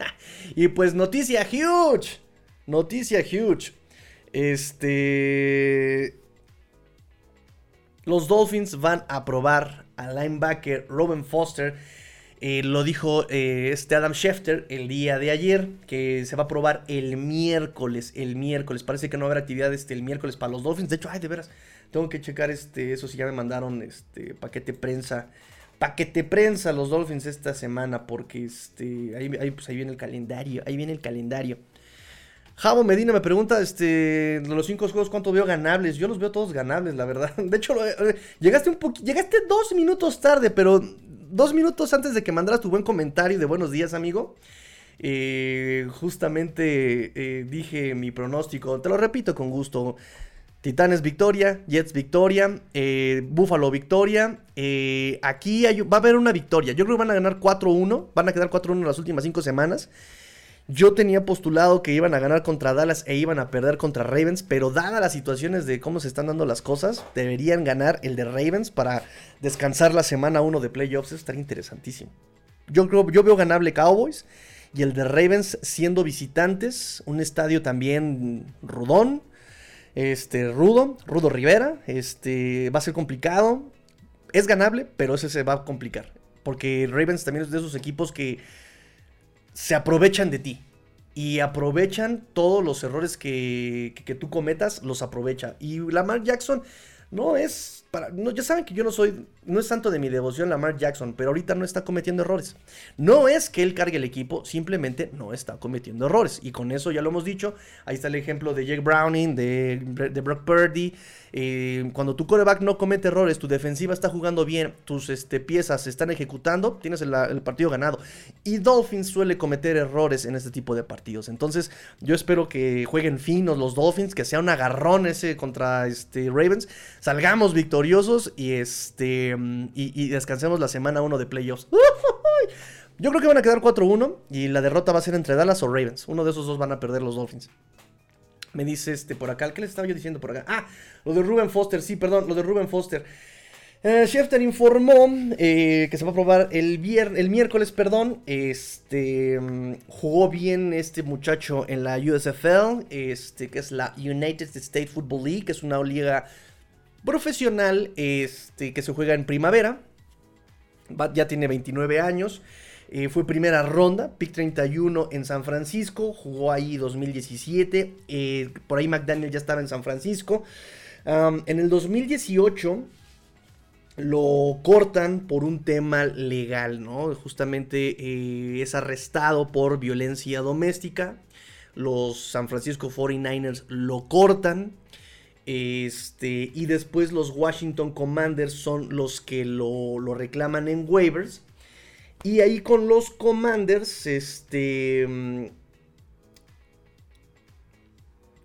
<laughs> y pues noticia huge, Noticia huge. Este. Los Dolphins van a probar al linebacker Robin Foster. Eh, lo dijo eh, este Adam Schefter el día de ayer, que se va a probar el miércoles. El miércoles. Parece que no haber actividad este, el miércoles para los Dolphins. De hecho, ay, de veras, tengo que checar este, eso si ya me mandaron este paquete prensa. Paquete prensa los Dolphins esta semana, porque este, ahí, pues, ahí viene el calendario. Ahí viene el calendario. Javo Medina me pregunta, este, los cinco juegos, ¿cuánto veo ganables? Yo los veo todos ganables, la verdad. <laughs> De hecho, eh, llegaste un poquito, llegaste dos minutos tarde, pero dos minutos antes de que mandaras tu buen comentario de buenos días, amigo. Eh, justamente eh, dije mi pronóstico, te lo repito con gusto. Titanes victoria, Jets victoria, Buffalo victoria. aquí va a haber una victoria. Yo creo que van a ganar 4-1. Van a quedar 4-1 las últimas cinco semanas. Yo tenía postulado que iban a ganar contra Dallas e iban a perder contra Ravens, pero dadas las situaciones de cómo se están dando las cosas, deberían ganar el de Ravens para descansar la semana 1 de playoffs. Eso estaría interesantísimo. Yo creo, yo veo ganable Cowboys y el de Ravens siendo visitantes, un estadio también rudón, este, rudo, rudo Rivera, este, va a ser complicado, es ganable, pero ese se va a complicar, porque Ravens también es de esos equipos que se aprovechan de ti. Y aprovechan todos los errores que, que, tú cometas, los aprovecha. Y Lamar Jackson no es ya saben que yo no soy, no es santo de mi devoción Lamar Jackson, pero ahorita no está cometiendo errores. No es que él cargue el equipo, simplemente no está cometiendo errores. Y con eso ya lo hemos dicho. Ahí está el ejemplo de Jake Browning, de, de Brock Purdy. Eh, cuando tu coreback no comete errores, tu defensiva está jugando bien, tus este, piezas se están ejecutando, tienes el, partido ganado. Y Dolphins suele cometer errores en este tipo de partidos. Entonces, yo espero que jueguen finos los Dolphins, que sea un agarrón ese contra este, Ravens. Salgamos victoriosos y, este, y, descansemos la semana 1 de playoffs. <laughs> Yo creo que van a quedar 4-1 y la derrota va a ser entre Dallas o Ravens. Uno de esos dos van a perder los Dolphins. Me dice este por acá. ¿Qué les estaba yo diciendo por acá? Ah, lo de Ruben Foster. Sí, perdón, lo de Ruben Foster. Eh, Schefter informó eh, que se va a probar el, vier el miércoles, perdón. Este jugó bien este muchacho en la USFL, este que es la United States Football League, que es una liga profesional este, que se juega en primavera. Ya tiene 29 años. Eh, fue primera ronda, pick 31 en San Francisco, jugó ahí 2017, eh, por ahí McDaniel ya estaba en San Francisco. En el 2018 lo cortan por un tema legal, ¿no? Justamente eh, es arrestado por violencia doméstica. Los San Francisco 49ers lo cortan. Este, y después los Washington Commanders son los que lo, lo reclaman en waivers. Y ahí con los Commanders, este...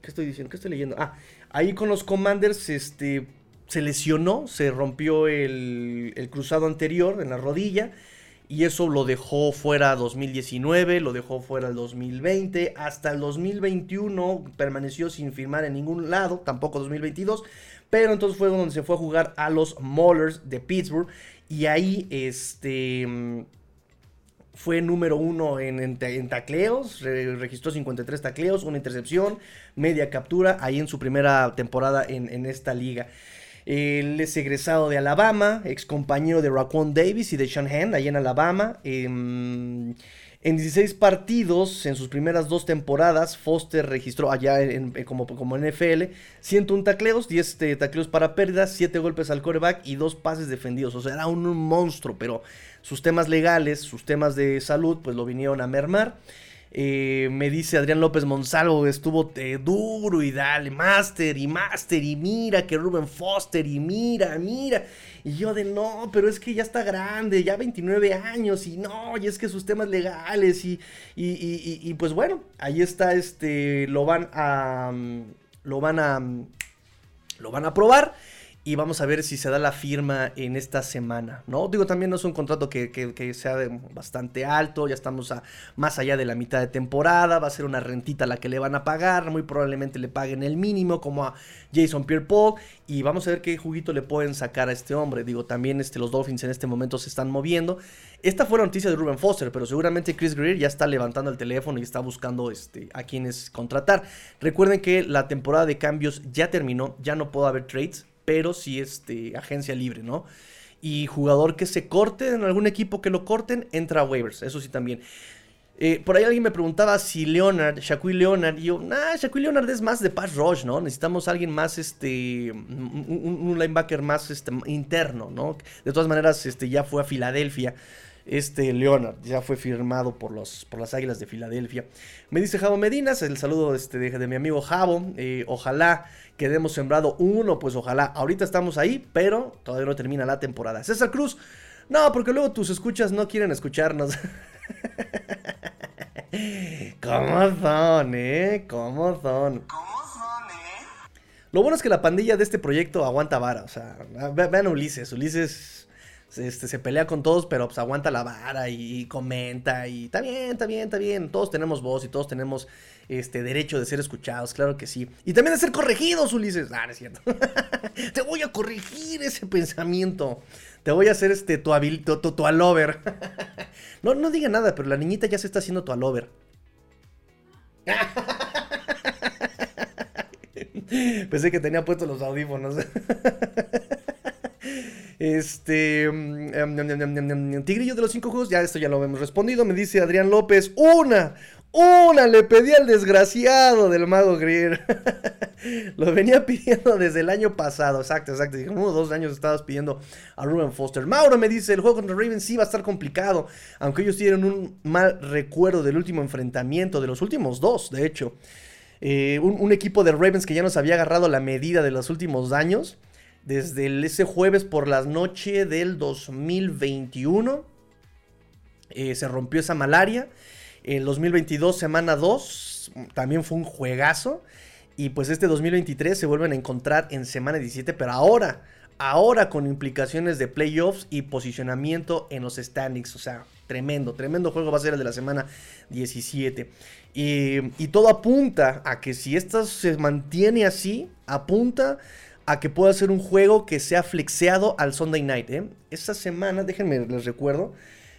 ¿Qué estoy diciendo? ¿Qué estoy leyendo? Ah, ahí con los Commanders, este... Se lesionó, se rompió el, el cruzado anterior en la rodilla. Y eso lo dejó fuera 2019, lo dejó fuera el 2020, hasta el 2021 permaneció sin firmar en ningún lado, tampoco 2022. Pero entonces fue donde se fue a jugar a los Maulers de Pittsburgh. Y ahí, este fue número uno en, en, tacleos, re, registró 53 tacleos, una intercepción, media captura, ahí en su primera temporada en esta liga. Él es egresado de Alabama, ex compañero de Raquan Davis y de Sean Hand, ahí en Alabama. Eh, en 16 partidos, en sus primeras dos temporadas, Foster registró allá en, en, como, como NFL 101 tacleos, 10 eh, tacleos para pérdidas, 7 golpes al coreback y 2 pases defendidos. O sea, era un monstruo, pero sus temas legales, sus temas de salud, pues lo vinieron a mermar. Eh, me dice Adrián López Monsalvo, estuvo eh, duro y dale, Master y Master y mira que Ruben Foster y mira, mira. Y yo de no, pero es que ya está grande, ya 29 años y no, y es que sus temas legales y, y, y, y pues bueno, ahí está, este, lo van a, lo van a, lo van a probar y vamos a ver si se da la firma en esta semana, ¿no? Digo, también no es un contrato que, que, sea bastante alto, ya estamos a, más allá de la mitad de temporada, va a ser una rentita la que le van a pagar, muy probablemente le paguen el mínimo como a Jason Pierre-Paul y vamos a ver qué juguito le pueden sacar a este hombre. Digo, también este, los Dolphins en este momento se están moviendo. Esta fue la noticia de Ruben Foster, pero seguramente Chris Greer ya está levantando el teléfono y está buscando este, a quienes contratar. Recuerden que la temporada de cambios ya terminó, ya no puede haber trades pero sí este, agencia libre, ¿no? Y jugador que se corte en algún equipo que lo corten, entra a waivers, eso sí también. Eh, por ahí alguien me preguntaba si Leonard, Shaquille Leonard, y yo, nah, Shaquille Leonard es más de pass rush, ¿no? Necesitamos alguien más, este, un, un linebacker más este, interno, ¿no? De todas maneras, este, ya fue a Filadelfia este Leonard ya fue firmado por, los, por las Águilas de Filadelfia. Me dice Javo Medinas, el saludo este, de, de mi amigo Javo. Eh, ojalá quedemos sembrado uno, pues ojalá. Ahorita estamos ahí, pero todavía no termina la temporada. César Cruz, no, porque luego tus escuchas no quieren escucharnos. <laughs> ¿Cómo son, eh? ¿Cómo son? ¿Cómo son, eh? Lo bueno es que la pandilla de este proyecto aguanta vara. O sea, vean a Ulises. Ulises este, se pelea con todos, pero pues aguanta la vara y, comenta y está bien, está bien, está bien. Todos tenemos voz y todos tenemos este derecho de ser escuchados, claro que sí. Y también de ser corregidos, Ulises. Ah, no es cierto. <laughs> Te voy a corregir ese pensamiento. Te voy a hacer este tu, habil, tu, tu, tu alover. <laughs> no, no diga nada, pero la niñita ya se está haciendo tu alover. <laughs> Pensé que tenía puestos los audífonos. Este. em, Tigrillo de los cinco juegos, ya esto ya lo hemos respondido. Me dice Adrián López: ¡Una! ¡Una! Le pedí al desgraciado del mago Grier. <laughs> lo venía pidiendo desde el año pasado. Exacto, exacto. Dije, uno o dos años estabas pidiendo a Ruben Foster. Mauro me dice: el juego contra Ravens sí va a estar complicado. Aunque ellos tienen un mal recuerdo del último enfrentamiento, de los últimos dos, de hecho. Eh, un, un equipo de Ravens que ya nos había agarrado la medida de los últimos años desde ese jueves por la noche del 2021. eh, se rompió esa malaria. El 2022, semana 2, también fue un juegazo. Y pues este 2023 se vuelven a encontrar en semana 17, pero ahora, ahora con implicaciones de playoffs y posicionamiento en los standings. O sea, tremendo, tremendo juego va a ser el de la semana 17. Y, y todo apunta a que si esto se mantiene así, apunta a que pueda ser un juego que sea flexeado al Sunday Night. ¿eh? Esta semana, déjenme les recuerdo,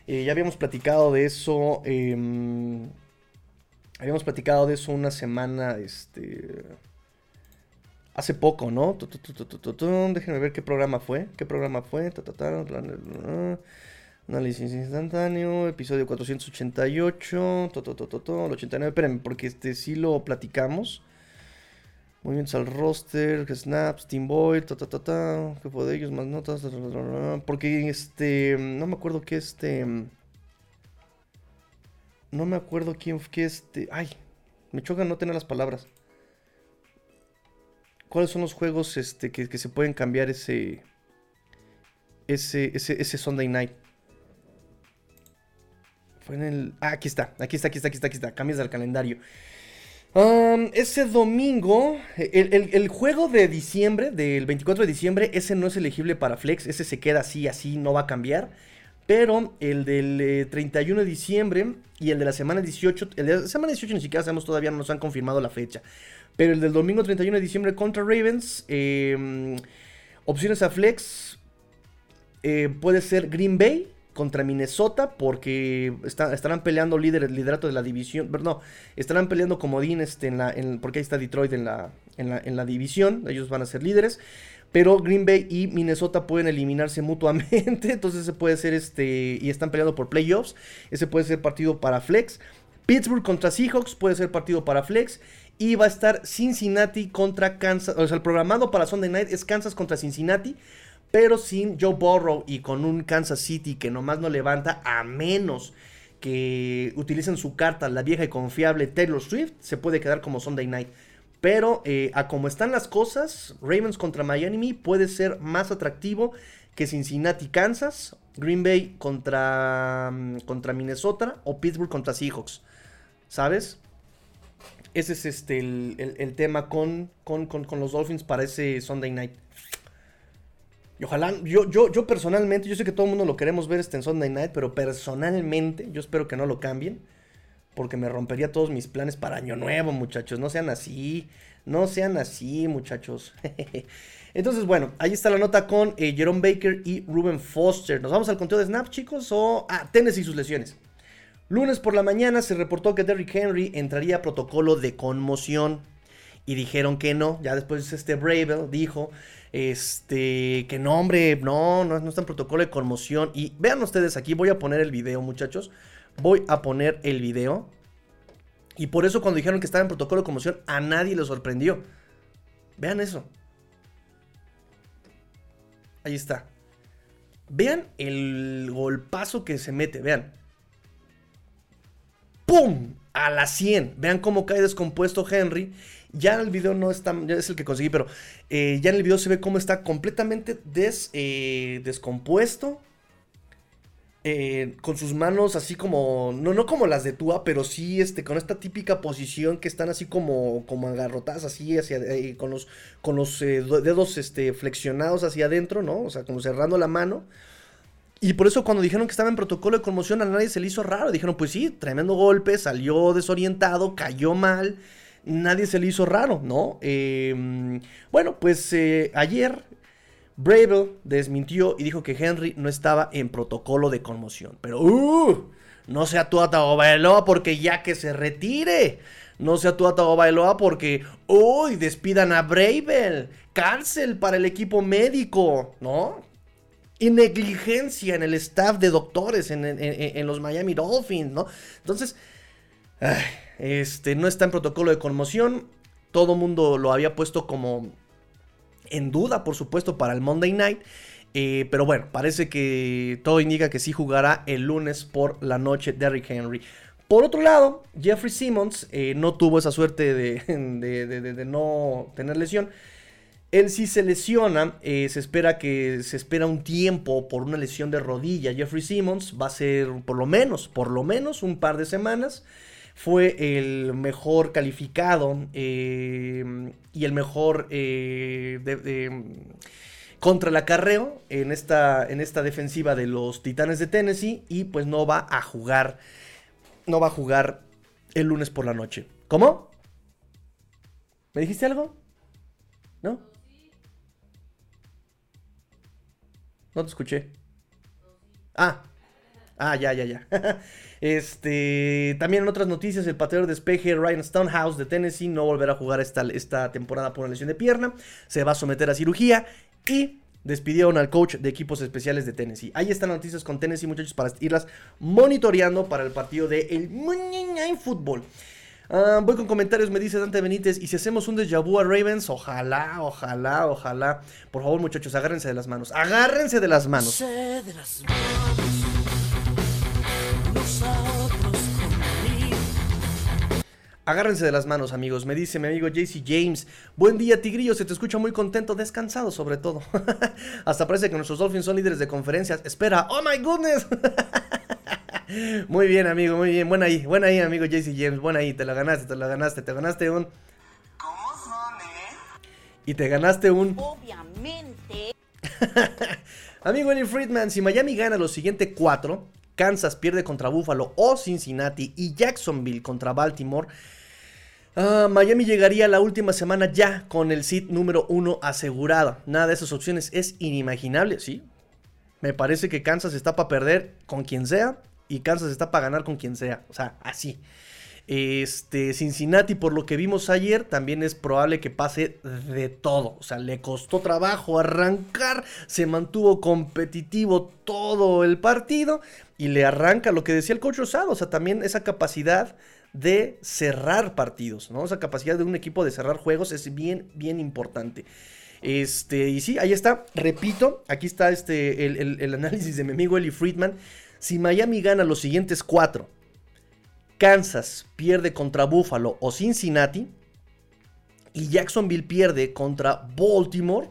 eh, ya habíamos platicado de eso. em, habíamos platicado de eso una semana, este... Hace poco, ¿no? Déjenme ver qué programa fue. ¿Qué programa fue? Análisis instantáneo, episodio 488, to, to, to, to, to, el 89. Espérenme, porque este sí lo platicamos. Movimientos al roster, snaps, Team Boy, ta ta ta ta, que fue de ellos, más notas, ta, ta, ta, porque este, no me acuerdo que este, no me acuerdo quién, que este, ay, me choca no tener las palabras. ¿Cuáles son los juegos este, que, que se pueden cambiar ese, ese, ese, ese Sunday Night? Fue en el, ah, aquí está, aquí está, aquí está, aquí está, aquí está, cambias del calendario. Um, ese domingo, el, el- juego de diciembre, del 24 de diciembre, ese no es elegible para Flex, ese se queda así, así, no va a cambiar. Pero el del eh, 31 de diciembre y el de la semana 18, el de la semana 18 ni siquiera sabemos todavía, no nos han confirmado la fecha. Pero el del domingo 31 de diciembre contra Ravens, eh, opciones a Flex, eh, puede ser Green Bay contra Minnesota porque está- estarán peleando líder, el liderato de la división, pero no, estarán peleando comodín este, en la, en- porque ahí está Detroit en la, en, la, en la división, ellos van a ser líderes, pero Green Bay y Minnesota pueden eliminarse mutuamente, <laughs> entonces ese puede ser este, y están peleando por playoffs, ese puede ser partido para Flex, Pittsburgh contra Seahawks puede ser partido para Flex. Y va a estar Cincinnati contra Kansas. O sea, el programado para Sunday Night es Kansas contra Cincinnati pero sin Joe Burrow y con un Kansas City que nomás no levanta a menos que utilicen su carta, la vieja y confiable Taylor Swift, se puede quedar como Sunday Night. Pero eh, a como están las cosas, Ravens contra Miami puede ser más atractivo que Cincinnati, Kansas, Green Bay contra, mm, contra Minnesota o Pittsburgh contra Seahawks. ¿Sabes? Ese es este, el, el- tema con, con, con- con los Dolphins para ese Sunday Night. Y ojalá, yo, yo, yo personalmente, yo sé que todo el mundo lo queremos ver este en Sunday Night, pero personalmente yo espero que no lo cambien. Porque me rompería todos mis planes para Año Nuevo, muchachos. No sean así. No sean así, muchachos. <laughs> Entonces, bueno, ahí está la nota con eh, Jerome Baker y Ruben Foster. ¿Nos vamos al conteo de snaps, chicos? O. Ah, Tennessee y sus lesiones. Lunes por la mañana se reportó que Derrick Henry entraría a protocolo de conmoción. Y dijeron que no. Ya después este Bravel dijo este que no, hombre, no, no, no está en protocolo de conmoción. Y vean ustedes aquí, voy a poner el video, muchachos. Voy a poner el video. Y por eso cuando dijeron que estaba en protocolo de conmoción, a nadie le sorprendió. Vean eso. Ahí está. Vean el golpazo que se mete, vean. ¡Pum! A la 100. Vean cómo cae descompuesto Henry. Ya en el video no está, ya es el que conseguí, pero eh, ya en el video se ve cómo está completamente des, eh, descompuesto. eh, con sus manos así como, no, no como las de Tua, pero sí este, con esta típica posición que están así como, como agarrotadas así hacia, con los, con los do- dedos este, flexionados hacia adentro, ¿no? O sea, como cerrando la mano. Y por eso cuando dijeron que estaba en protocolo de conmoción a nadie se le hizo raro. Dijeron, pues sí, tremendo golpe, salió desorientado, cayó mal. Nadie se le hizo raro, ¿no? Eh, bueno, pues eh, ayer Bravel desmintió y dijo que Henry no estaba en protocolo de conmoción. Pero, uh, no sea tú Bailoa porque ya que se retire. No sea tú Bailoa porque, uy, despidan a Bravel. Cárcel para el equipo médico, ¿no? Y negligencia en el staff de doctores en, los Miami Dolphins, ¿no? Entonces, este, no está en protocolo de conmoción. Todo mundo lo había puesto como en duda, por supuesto, para el Monday Night. Eh, pero bueno, parece que todo indica que sí jugará el lunes por la noche Derrick Henry. Por otro lado, Jeffrey Simmons eh, no tuvo esa suerte de, <laughs> no tener lesión. Él sí se lesiona, eh, se espera que se espera un tiempo por una lesión de rodilla. Jeffrey Simmons va a ser por lo menos, por lo menos un par de semanas fue el mejor calificado eh, y el mejor eh, contra el acarreo en esta, en esta defensiva de los Titanes de Tennessee y pues no va a jugar, no va a jugar el lunes por la noche. ¿Cómo? ¿Me dijiste algo? ¿No? No te escuché. Ah, ah, ya, ya, ya. <laughs> Este, también en otras noticias, el pateador de despeje Ryan Stonehouse de Tennessee no volverá a jugar esta, esta temporada por una lesión de pierna. Se va a someter a cirugía y despidieron al coach de equipos especiales de Tennessee. Ahí están las noticias con Tennessee, muchachos, para irlas monitoreando para el partido de el Monday Football. Ah, voy con comentarios, me dice Dante Benítez. Y si hacemos un déjà vu a Ravens, ojalá, ojalá, ojalá. Por favor, muchachos, agárrense de las manos. Agárrense de las manos. De las manos. Agárrense de las manos, amigos. Me dice mi amigo JC James. Buen día, Tigrillo. Se te escucha muy contento, descansado sobre todo. <laughs> Hasta parece que nuestros Dolphins son líderes de conferencias. Espera. ¡Oh, my goodness! <laughs> muy bien, amigo, muy bien. Buena ahí, buena ahí, amigo JC James. Buena ahí. Te la ganaste, te la ganaste. Te ganaste un... ¿Cómo son, eh? Y te ganaste un... Obviamente. <laughs> amigo Eli Friedman, si Miami gana los siguientes cuatro... Kansas pierde contra Buffalo o Cincinnati y Jacksonville contra Baltimore, ah, Miami llegaría la última semana ya con el seed número uno asegurado. Nada de esas opciones es inimaginable, ¿sí? Me parece que Kansas está para perder con quien sea y Kansas está para ganar con quien sea. O sea, así. Este, Cincinnati, por lo que vimos ayer, también es probable que pase de todo. O sea, le costó trabajo arrancar, se mantuvo competitivo todo el partido y le arranca lo que decía el coach Rosado. O sea, también esa capacidad de cerrar partidos, ¿no? Esa capacidad de un equipo de cerrar juegos es bien, bien importante. Este, y sí, ahí está, repito, aquí está este, el, el análisis de mi amigo Eli Friedman. Si Miami gana los siguientes cuatro Kansas pierde contra Buffalo o Cincinnati y Jacksonville pierde contra Baltimore,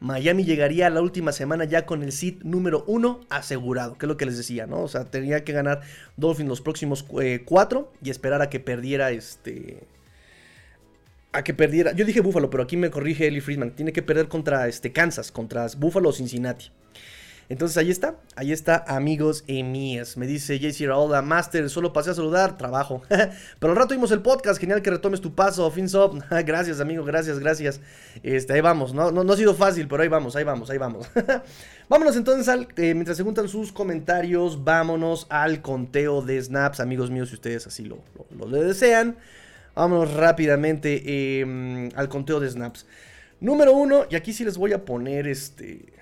Miami llegaría a la última semana ya con el seed número uno asegurado, que es lo que les decía, ¿no? O sea, tenía que ganar Dolphins los próximos eh, cuatro y esperar a que perdiera este. A que perdiera. Yo dije Buffalo, pero aquí me corrige Eli Friedman. Tiene que perder contra este, Kansas, contra Buffalo o Cincinnati. Entonces ahí está, ahí está, amigos y mías. Me dice JC Raola, Master, solo pasé a saludar, trabajo. <laughs> Pero al rato vimos el podcast, genial que retomes tu paso, FinSop. <laughs> gracias, amigo, gracias, gracias. Este, ahí vamos, no, no, ha sido fácil, pero ahí vamos, ahí vamos, ahí vamos. <laughs> vámonos entonces al, eh, mientras se juntan sus comentarios, vámonos al conteo de snaps, amigos míos, si ustedes así lo, lo, desean. Vámonos rápidamente em, al conteo de snaps. Número uno, y aquí sí les voy a poner este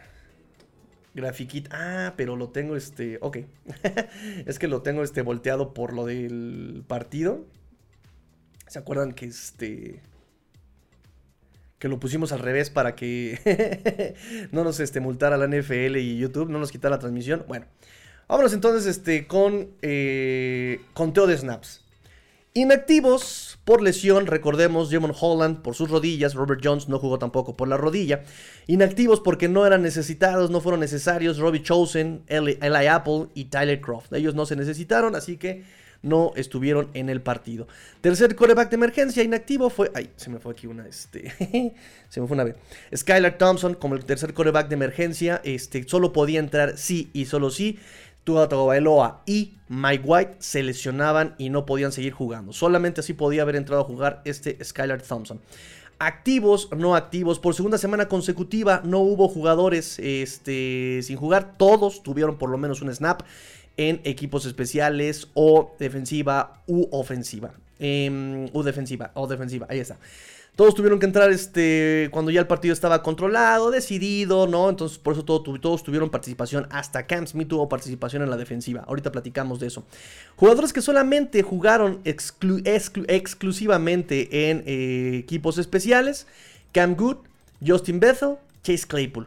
Grafiquita. Ah, pero lo tengo este. Ok. <laughs> es que lo tengo este volteado por lo del partido. ¿Se acuerdan que este. Que lo pusimos al revés para que <laughs> no nos este, multara la NFL y YouTube, no nos quitara la transmisión. Bueno, vámonos entonces este, con eh, conteo de snaps. Inactivos por lesión, recordemos, Jamon Holland por sus rodillas, Robert Jones no jugó tampoco por la rodilla. Inactivos porque no eran necesitados, no fueron necesarios, Robbie Chosen, Eli, Apple y Tyler Croft. Ellos no se necesitaron, así que no estuvieron en el partido. Tercer coreback de emergencia inactivo fue. Ay, se me fue aquí una. Este. <laughs> se me fue una vez. Skylar Thompson, como el tercer coreback de emergencia, este, solo podía entrar sí y solo sí. Tua Tagovailoa y Mike White se lesionaban y no podían seguir jugando. Solamente así podía haber entrado a jugar este Skylar Thompson. Activos, no activos. Por segunda semana consecutiva no hubo jugadores este, sin jugar. Todos tuvieron por lo menos un snap en equipos especiales o defensiva u ofensiva. Em, u defensiva, o defensiva, ahí está. Todos tuvieron que entrar este, cuando ya el partido estaba controlado, decidido, ¿no? Entonces, por eso todos tuvieron participación. Hasta Cam Smith tuvo participación en la defensiva. Ahorita platicamos de eso. Jugadores que solamente jugaron exclusivamente en eh, equipos especiales. Cam Good, Justin Bethel, Chase Claypool.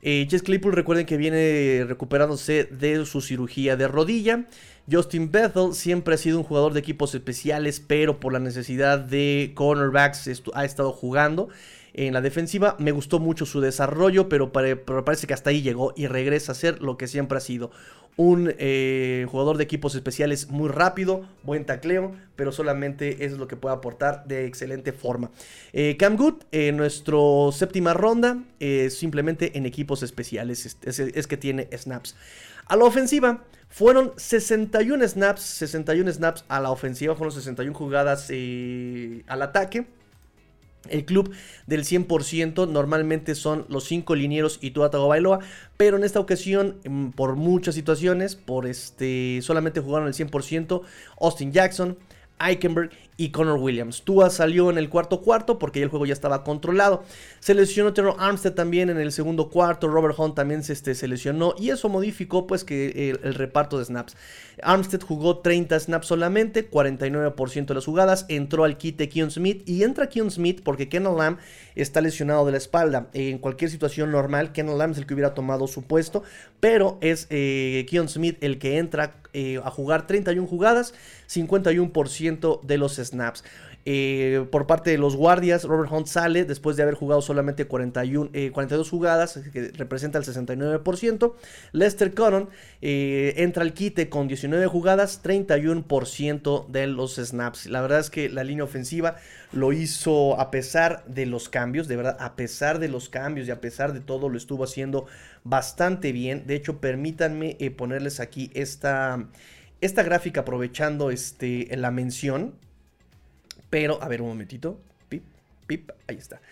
Eh, Chase Claypool, recuerden que viene recuperándose de su cirugía de rodilla. Justin Bethel siempre ha sido un jugador de equipos especiales, pero por la necesidad de cornerbacks ha estado jugando en la defensiva. Me gustó mucho su desarrollo, pero, parece que hasta ahí llegó y regresa a ser lo que siempre ha sido. Un eh, jugador de equipos especiales muy rápido, buen tacleo, pero solamente es lo que puede aportar de excelente forma. Eh, Cam Good, en nuestro séptima ronda, simplemente en equipos especiales, es que tiene snaps. A la ofensiva, fueron 61 snaps, 61 snaps a la ofensiva, fueron 61 jugadas eh, al ataque. El club del 100% normalmente son los 5 linieros y Tua Bailoa, pero en esta ocasión, mm, por muchas situaciones, por este, solamente jugaron el 100%, Austin Jackson, Eichenberg y Connor Williams. Tua salió en el cuarto cuarto porque el juego ya estaba controlado. Se lesionó Terrell Armstead también en el segundo cuarto. Robert Hunt también se, este, lesionó y eso modificó pues que el, reparto de snaps. Armstead jugó 30 snaps solamente, 49% de las jugadas. Entró al quite Keon Smith y entra Keon Smith porque Kenneth Lamb está lesionado de la espalda. En cualquier situación normal, Kenneth Lamb es el que hubiera tomado su puesto, pero es eh, Keon Smith el que entra eh, a jugar 31 jugadas, 51% de los snaps. Eh, por parte de los guardias, Robert Hunt sale después de haber jugado solamente 41, 42 eh, jugadas, que representa el 69%. Lester Cotton eh, entra al quite con 19 jugadas, 31% de los snaps. La verdad es que la línea ofensiva lo hizo a pesar de los cambios, de verdad, a pesar de los cambios y a pesar de todo, lo estuvo haciendo bastante bien. De hecho, permítanme ponerles aquí esta, esta gráfica aprovechando este, la mención pero, a ver un momentito. Pip, pip, ahí está.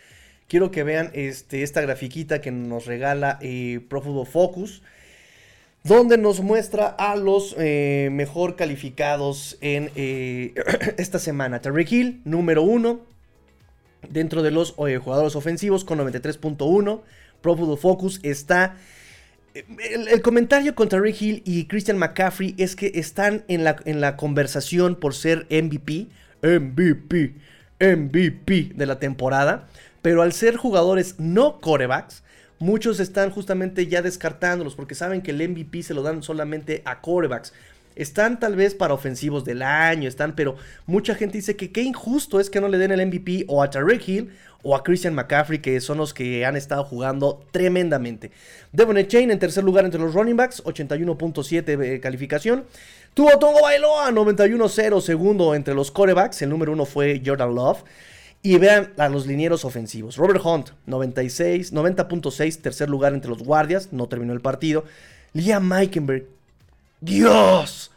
Quiero que vean este, esta grafiquita que nos regala eh, Pro Focus. Donde nos muestra a los eh, mejor calificados en eh, <clears throat> esta semana. Terry Hill, número uno. Dentro de los jugadores ofensivos con 93.1. Pro Focus está el, comentario contra Rick Hill y Christian McCaffrey es que están en la conversación por ser MVP. MVP, MVP de la temporada. Pero al ser jugadores no corebacks, muchos están justamente ya descartándolos porque saben que el MVP se lo dan solamente a corebacks. Están tal vez para ofensivos del año, están, pero mucha gente dice que qué injusto es que no le den el MVP o a Tarek Hill o a Christian McCaffrey, que son los que han estado jugando tremendamente. Devon Chain en tercer lugar entre los running backs, 81.7 eh, calificación. Tuvo Tongo Bailoa, 91-0, segundo entre los corebacks. El número uno fue Jordan Love. Y vean a los linieros ofensivos. Robert Hunt, 96, 90.6, tercer lugar entre los guardias. No terminó el partido. Liam Meikenberg. Dios.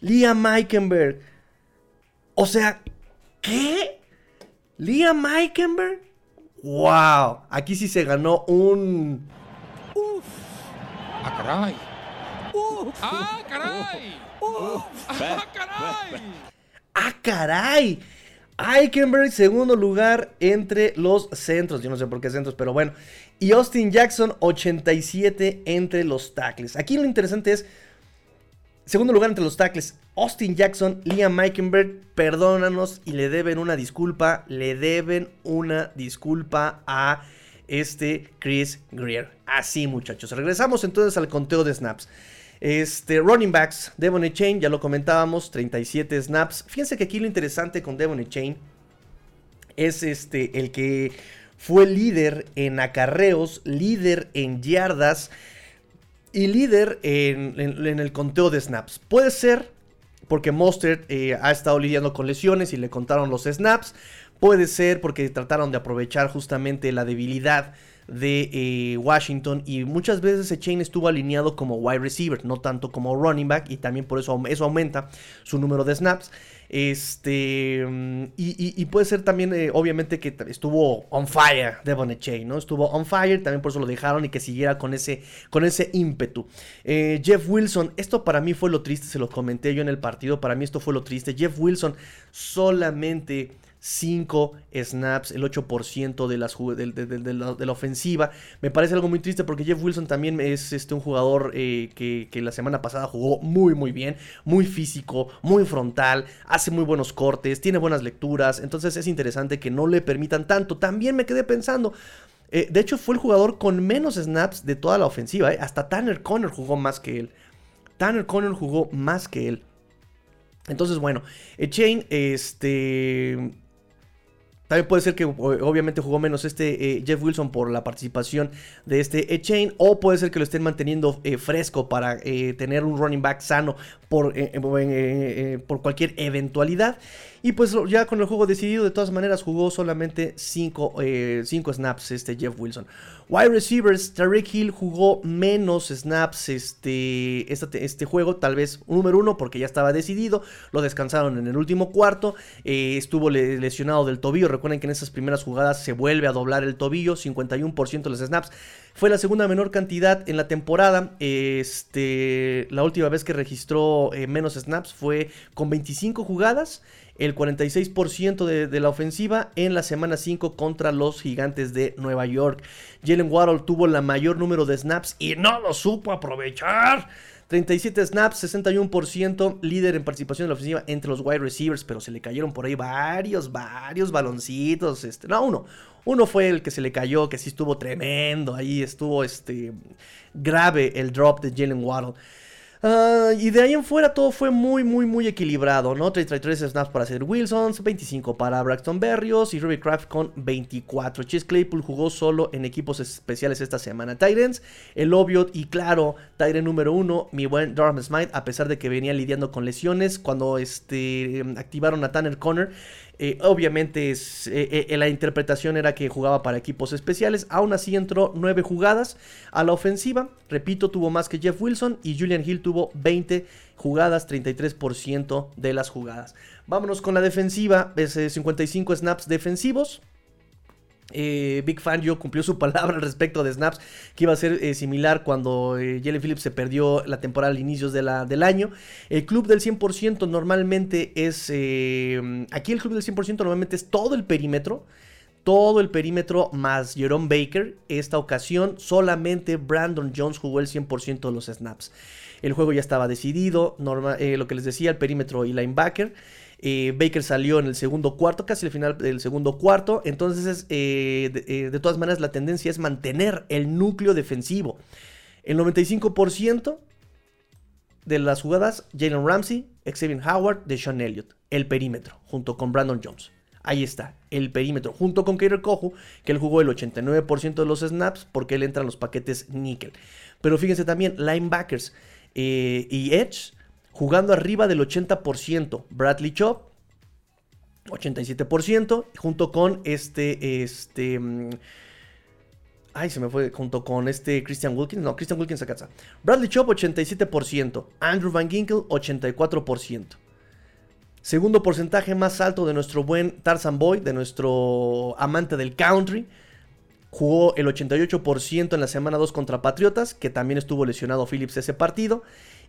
Liam Meikenberg. O sea, ¿qué? Liam Meikenberg. Wow. Aquí sí se ganó un... Uf. Ah, caray. Uf. Ah, caray. ¡Ah, caray! ¡Ah, caray! Eichenberg, segundo lugar entre los centros. Yo no sé por qué centros, pero bueno. Y Austin Jackson, 87 entre los tackles. Aquí lo interesante es. Segundo lugar entre los tackles. Austin Jackson, Liam Eichenberg, perdónanos y le deben una disculpa. Le deben una disculpa a este Chris Greer. Así, muchachos. Regresamos entonces al conteo de snaps. Este, running backs, Devon Chain, ya lo comentábamos, 37 snaps. Fíjense que aquí lo interesante con Devon Chain es este, el que fue líder en acarreos, líder en yardas y líder en, el conteo de snaps. Puede ser porque Mostert eh, ha estado lidiando con lesiones y le contaron los snaps. Puede ser porque trataron de aprovechar justamente la debilidad de eh, Washington y muchas veces Chain estuvo alineado como wide receiver, no tanto como running back y también por eso eso aumenta su número de snaps. Este, mm, y, puede ser también, eh, obviamente, que estuvo on fire Devon Chain, ¿no? Estuvo on fire, también por eso lo dejaron y que siguiera con ese, con ese ímpetu. Eh, Jeff Wilson, esto para mí fue lo triste, se lo comenté yo en el partido, para mí esto fue lo triste. Jeff Wilson solamente 5 snaps, el 8% de, las, de, la, ofensiva. Me parece algo muy triste porque Jeff Wilson también es este, un jugador eh, que, la semana pasada jugó muy muy bien, muy físico, muy frontal, hace muy buenos cortes, tiene buenas lecturas, entonces es interesante que no le permitan tanto. También me quedé pensando, eh, de hecho fue el jugador con menos snaps de toda la ofensiva, eh, hasta Tanner Conner jugó más que él. Tanner Conner jugó más que él. Entonces, bueno, Chain, este, también puede ser que obviamente jugó menos este eh, Jeff Wilson por la participación de este Chain. O puede ser que lo estén manteniendo eh, fresco para eh, tener un running back sano por, por cualquier eventualidad. Y pues ya con el juego decidido, de todas maneras jugó solamente 5 snaps este Jeff Wilson. Wide receivers, Tariq Hill jugó menos snaps este, este, este, juego, tal vez número uno porque ya estaba decidido, lo descansaron en el último cuarto, estuvo lesionado del tobillo, recuerden que en esas primeras jugadas se vuelve a doblar el tobillo, 51% de los snaps. Fue la segunda menor cantidad en la temporada. Este, la última vez que registró eh, menos snaps fue con 25 jugadas, el 46% de, la ofensiva en la semana 5 contra los gigantes de Nueva York. Jalen Waddle tuvo la mayor número de snaps y no lo supo aprovechar. 37 snaps, 61%, líder en participación en la ofensiva entre los wide receivers, pero se le cayeron por ahí varios, varios baloncitos. Este, no, uno. Uno fue el que se le cayó, que sí estuvo tremendo. Ahí estuvo este, grave el drop de Jalen Waddle. Ah, y de ahí en fuera todo fue muy, muy, muy equilibrado, ¿no? 33 snaps para Cedric Wilson, 25 para Braxton Berrios y Ruby Craft con 24. Chase Claypool jugó solo en equipos especiales esta semana. Tyrants, el obvio y claro, Tyrant número uno, mi buen Durham Smite, a pesar de que venía lidiando con lesiones, cuando este, activaron a Tanner Conner, eh, obviamente es, eh, eh, la interpretación era que jugaba para equipos especiales. Aún así entró 9 jugadas a la ofensiva. Repito, tuvo más que Jeff Wilson y Julian Hill tuvo 20 jugadas, 33% de las jugadas. Vámonos con la defensiva. 55 snaps defensivos. Eh, Big Fan yo cumplió su <laughs> palabra al respecto de snaps, que iba a ser eh, similar cuando eh, Jalen Phillips se perdió la temporada al inicios del año. El club del 100% normalmente es, aquí el club del 100% normalmente es todo el perímetro, todo el perímetro más Jerome Baker. Esta ocasión solamente Brandon Jones jugó el 100% de los snaps. El juego ya estaba decidido, lo que les decía, el perímetro y linebacker. Eh, Baker salió en el segundo cuarto, casi al final del segundo cuarto. Entonces, eh, eh, de, todas maneras, la tendencia es mantener el núcleo defensivo. El 95% de las jugadas, Jalen Ramsey, Xavier Howard, de Sean Elliott. El perímetro, junto con Brandon Jones. Ahí está, el perímetro, junto con Kader Kohu, que él jugó el 89% de los snaps porque él entra en los paquetes níquel. Pero fíjense también, linebackers y edge jugando arriba del 80%. Bradley Chop, 87%, junto con este, este... Mm, ay, se me fue junto con este Christian Wilkins. No, Christian Wilkins acá. Bradley Chop, 87%. Andrew Van Ginkel, 84%. Segundo porcentaje más alto de nuestro buen Tarzan Boy, de nuestro amante del country. Jugó el 88% en la semana 2 contra Patriotas, que también estuvo lesionado Phillips ese partido.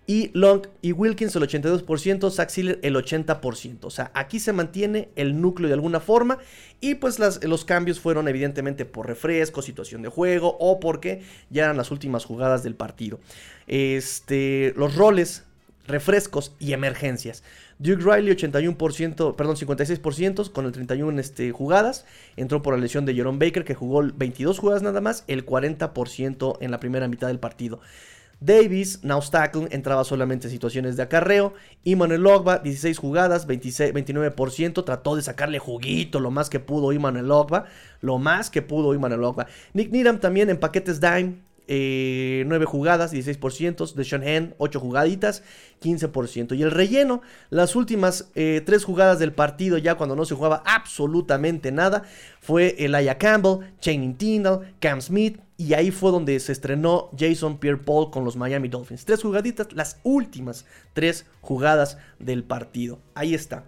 Y Long y Wilkins el 82%, Zach el 80%. O sea, aquí se mantiene el núcleo de alguna forma. Y pues los cambios fueron evidentemente por refresco, situación de juego o porque ya eran las últimas jugadas del partido. Este, los roles, refrescos y emergencias. Duke Riley 81%, perdón, 56% con el 31 este, jugadas. Entró por la lesión de Jerome Baker que jugó 22 jugadas nada más, el 40% en la primera mitad del partido. Davis, Naustakl, entraba solamente en situaciones de acarreo. Iman Logba, 16 jugadas, 29%. Trató de sacarle juguito lo más que pudo Iman Logba. Lo más que pudo Iman Logba. Nick Needham también en paquetes dime. Eh, 9 jugadas, 16%. De Sean Hand, 8 jugaditas, 15%. Y el relleno, las últimas 3 eh, jugadas del partido, ya cuando no se jugaba absolutamente nada, fue Elijah Campbell, Channing Tindall, Cam Smith. Y ahí fue donde se estrenó Jason Pierre-Paul con los Miami Dolphins. Tres jugaditas, las últimas tres jugadas del partido. Ahí está.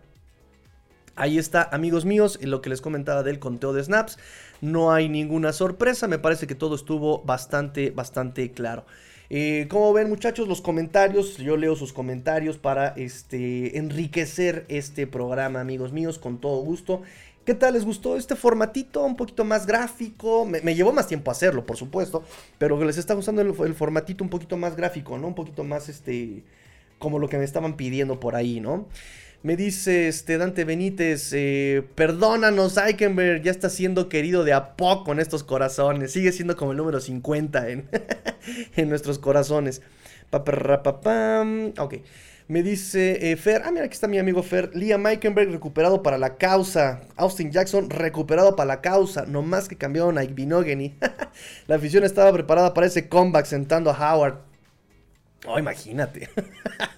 Ahí está, amigos míos, lo que les comentaba del conteo de snaps. No hay ninguna sorpresa, me parece que todo estuvo bastante, bastante claro. Eh, como ven muchachos, los comentarios, yo leo sus comentarios para este, enriquecer este programa, amigos míos, con todo gusto. ¿Qué tal les gustó este formatito? Un poquito más gráfico. Me, llevó más tiempo hacerlo, por supuesto. Pero les está gustando el, el, formatito un poquito más gráfico, ¿no? Un poquito más, este, como lo que me estaban pidiendo por ahí, ¿no? Me dice este Dante Benítez, eh, perdónanos, Eichenberg, ya está siendo querido de a poco en estos corazones. Sigue siendo como el número 50 <laughs> en, nuestros corazones. Ok. Me dice eh, Fer, ah, mira, aquí está mi amigo Fer. Liam Eikenberg recuperado para la causa. Austin Jackson recuperado para la causa. No más que cambiaron a Igbinogeny. <laughs> la afición estaba preparada para ese comeback sentando a Howard. Oh, imagínate.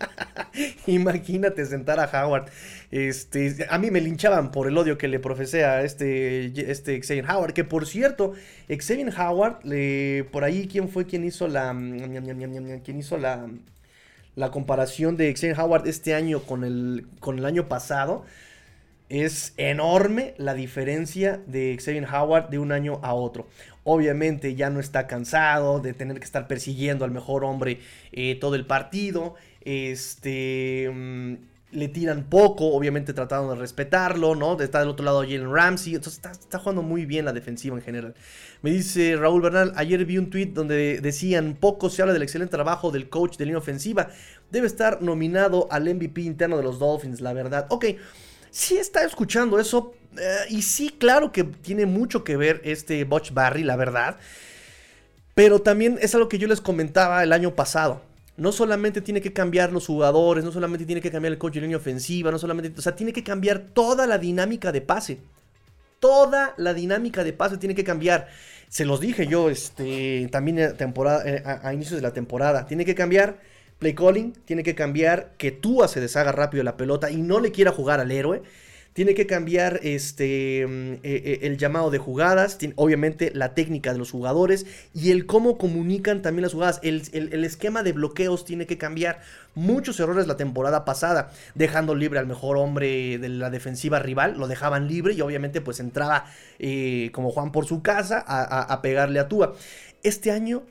<laughs> imagínate sentar a Howard. Este, a mí me linchaban por el odio que le profesé a este, este Xavier Howard. Que por cierto, Xavier Howard, por ahí, ¿quién fue quien hizo la. ¿Quién hizo la. La comparación de Xavier Howard este año con el, con el año pasado? Es enorme la diferencia de Xavier Howard de un año a otro. Obviamente ya no está cansado de tener que estar persiguiendo al mejor hombre eh, todo el partido. Este. Mm, le tiran poco, obviamente tratando de respetarlo, ¿no? Está del otro lado Jalen Ramsey. Entonces está, jugando muy bien la defensiva en general. Me dice Raúl Bernal, ayer vi un tweet donde decían, poco se habla del excelente trabajo del coach de línea ofensiva. Debe estar nominado al MVP interno de los Dolphins, la verdad. Ok, sí está escuchando eso, eh, y sí, claro que tiene mucho que ver este Butch Barry, la verdad. Pero también es algo que yo les comentaba el año pasado. No solamente tiene que cambiar los jugadores, no solamente tiene que cambiar el coach de línea ofensiva, no solamente, o sea, tiene que cambiar toda la dinámica de pase. Toda la dinámica de pase tiene que cambiar. Se los dije yo, este, también a, temporada, eh, a, inicios de la temporada. Tiene que cambiar play calling, tiene que cambiar que Tua se deshaga rápido de la pelota y no le quiera jugar al héroe tiene que cambiar este, mm, eh, eh, el llamado de jugadas, obviamente la técnica de los jugadores y el cómo comunican también las jugadas. El, esquema de bloqueos tiene que cambiar. Muchos errores la temporada pasada, dejando libre al mejor hombre de la defensiva rival, lo dejaban libre y obviamente pues entraba eh, como Juan por su casa a, a pegarle a Tua. Este año,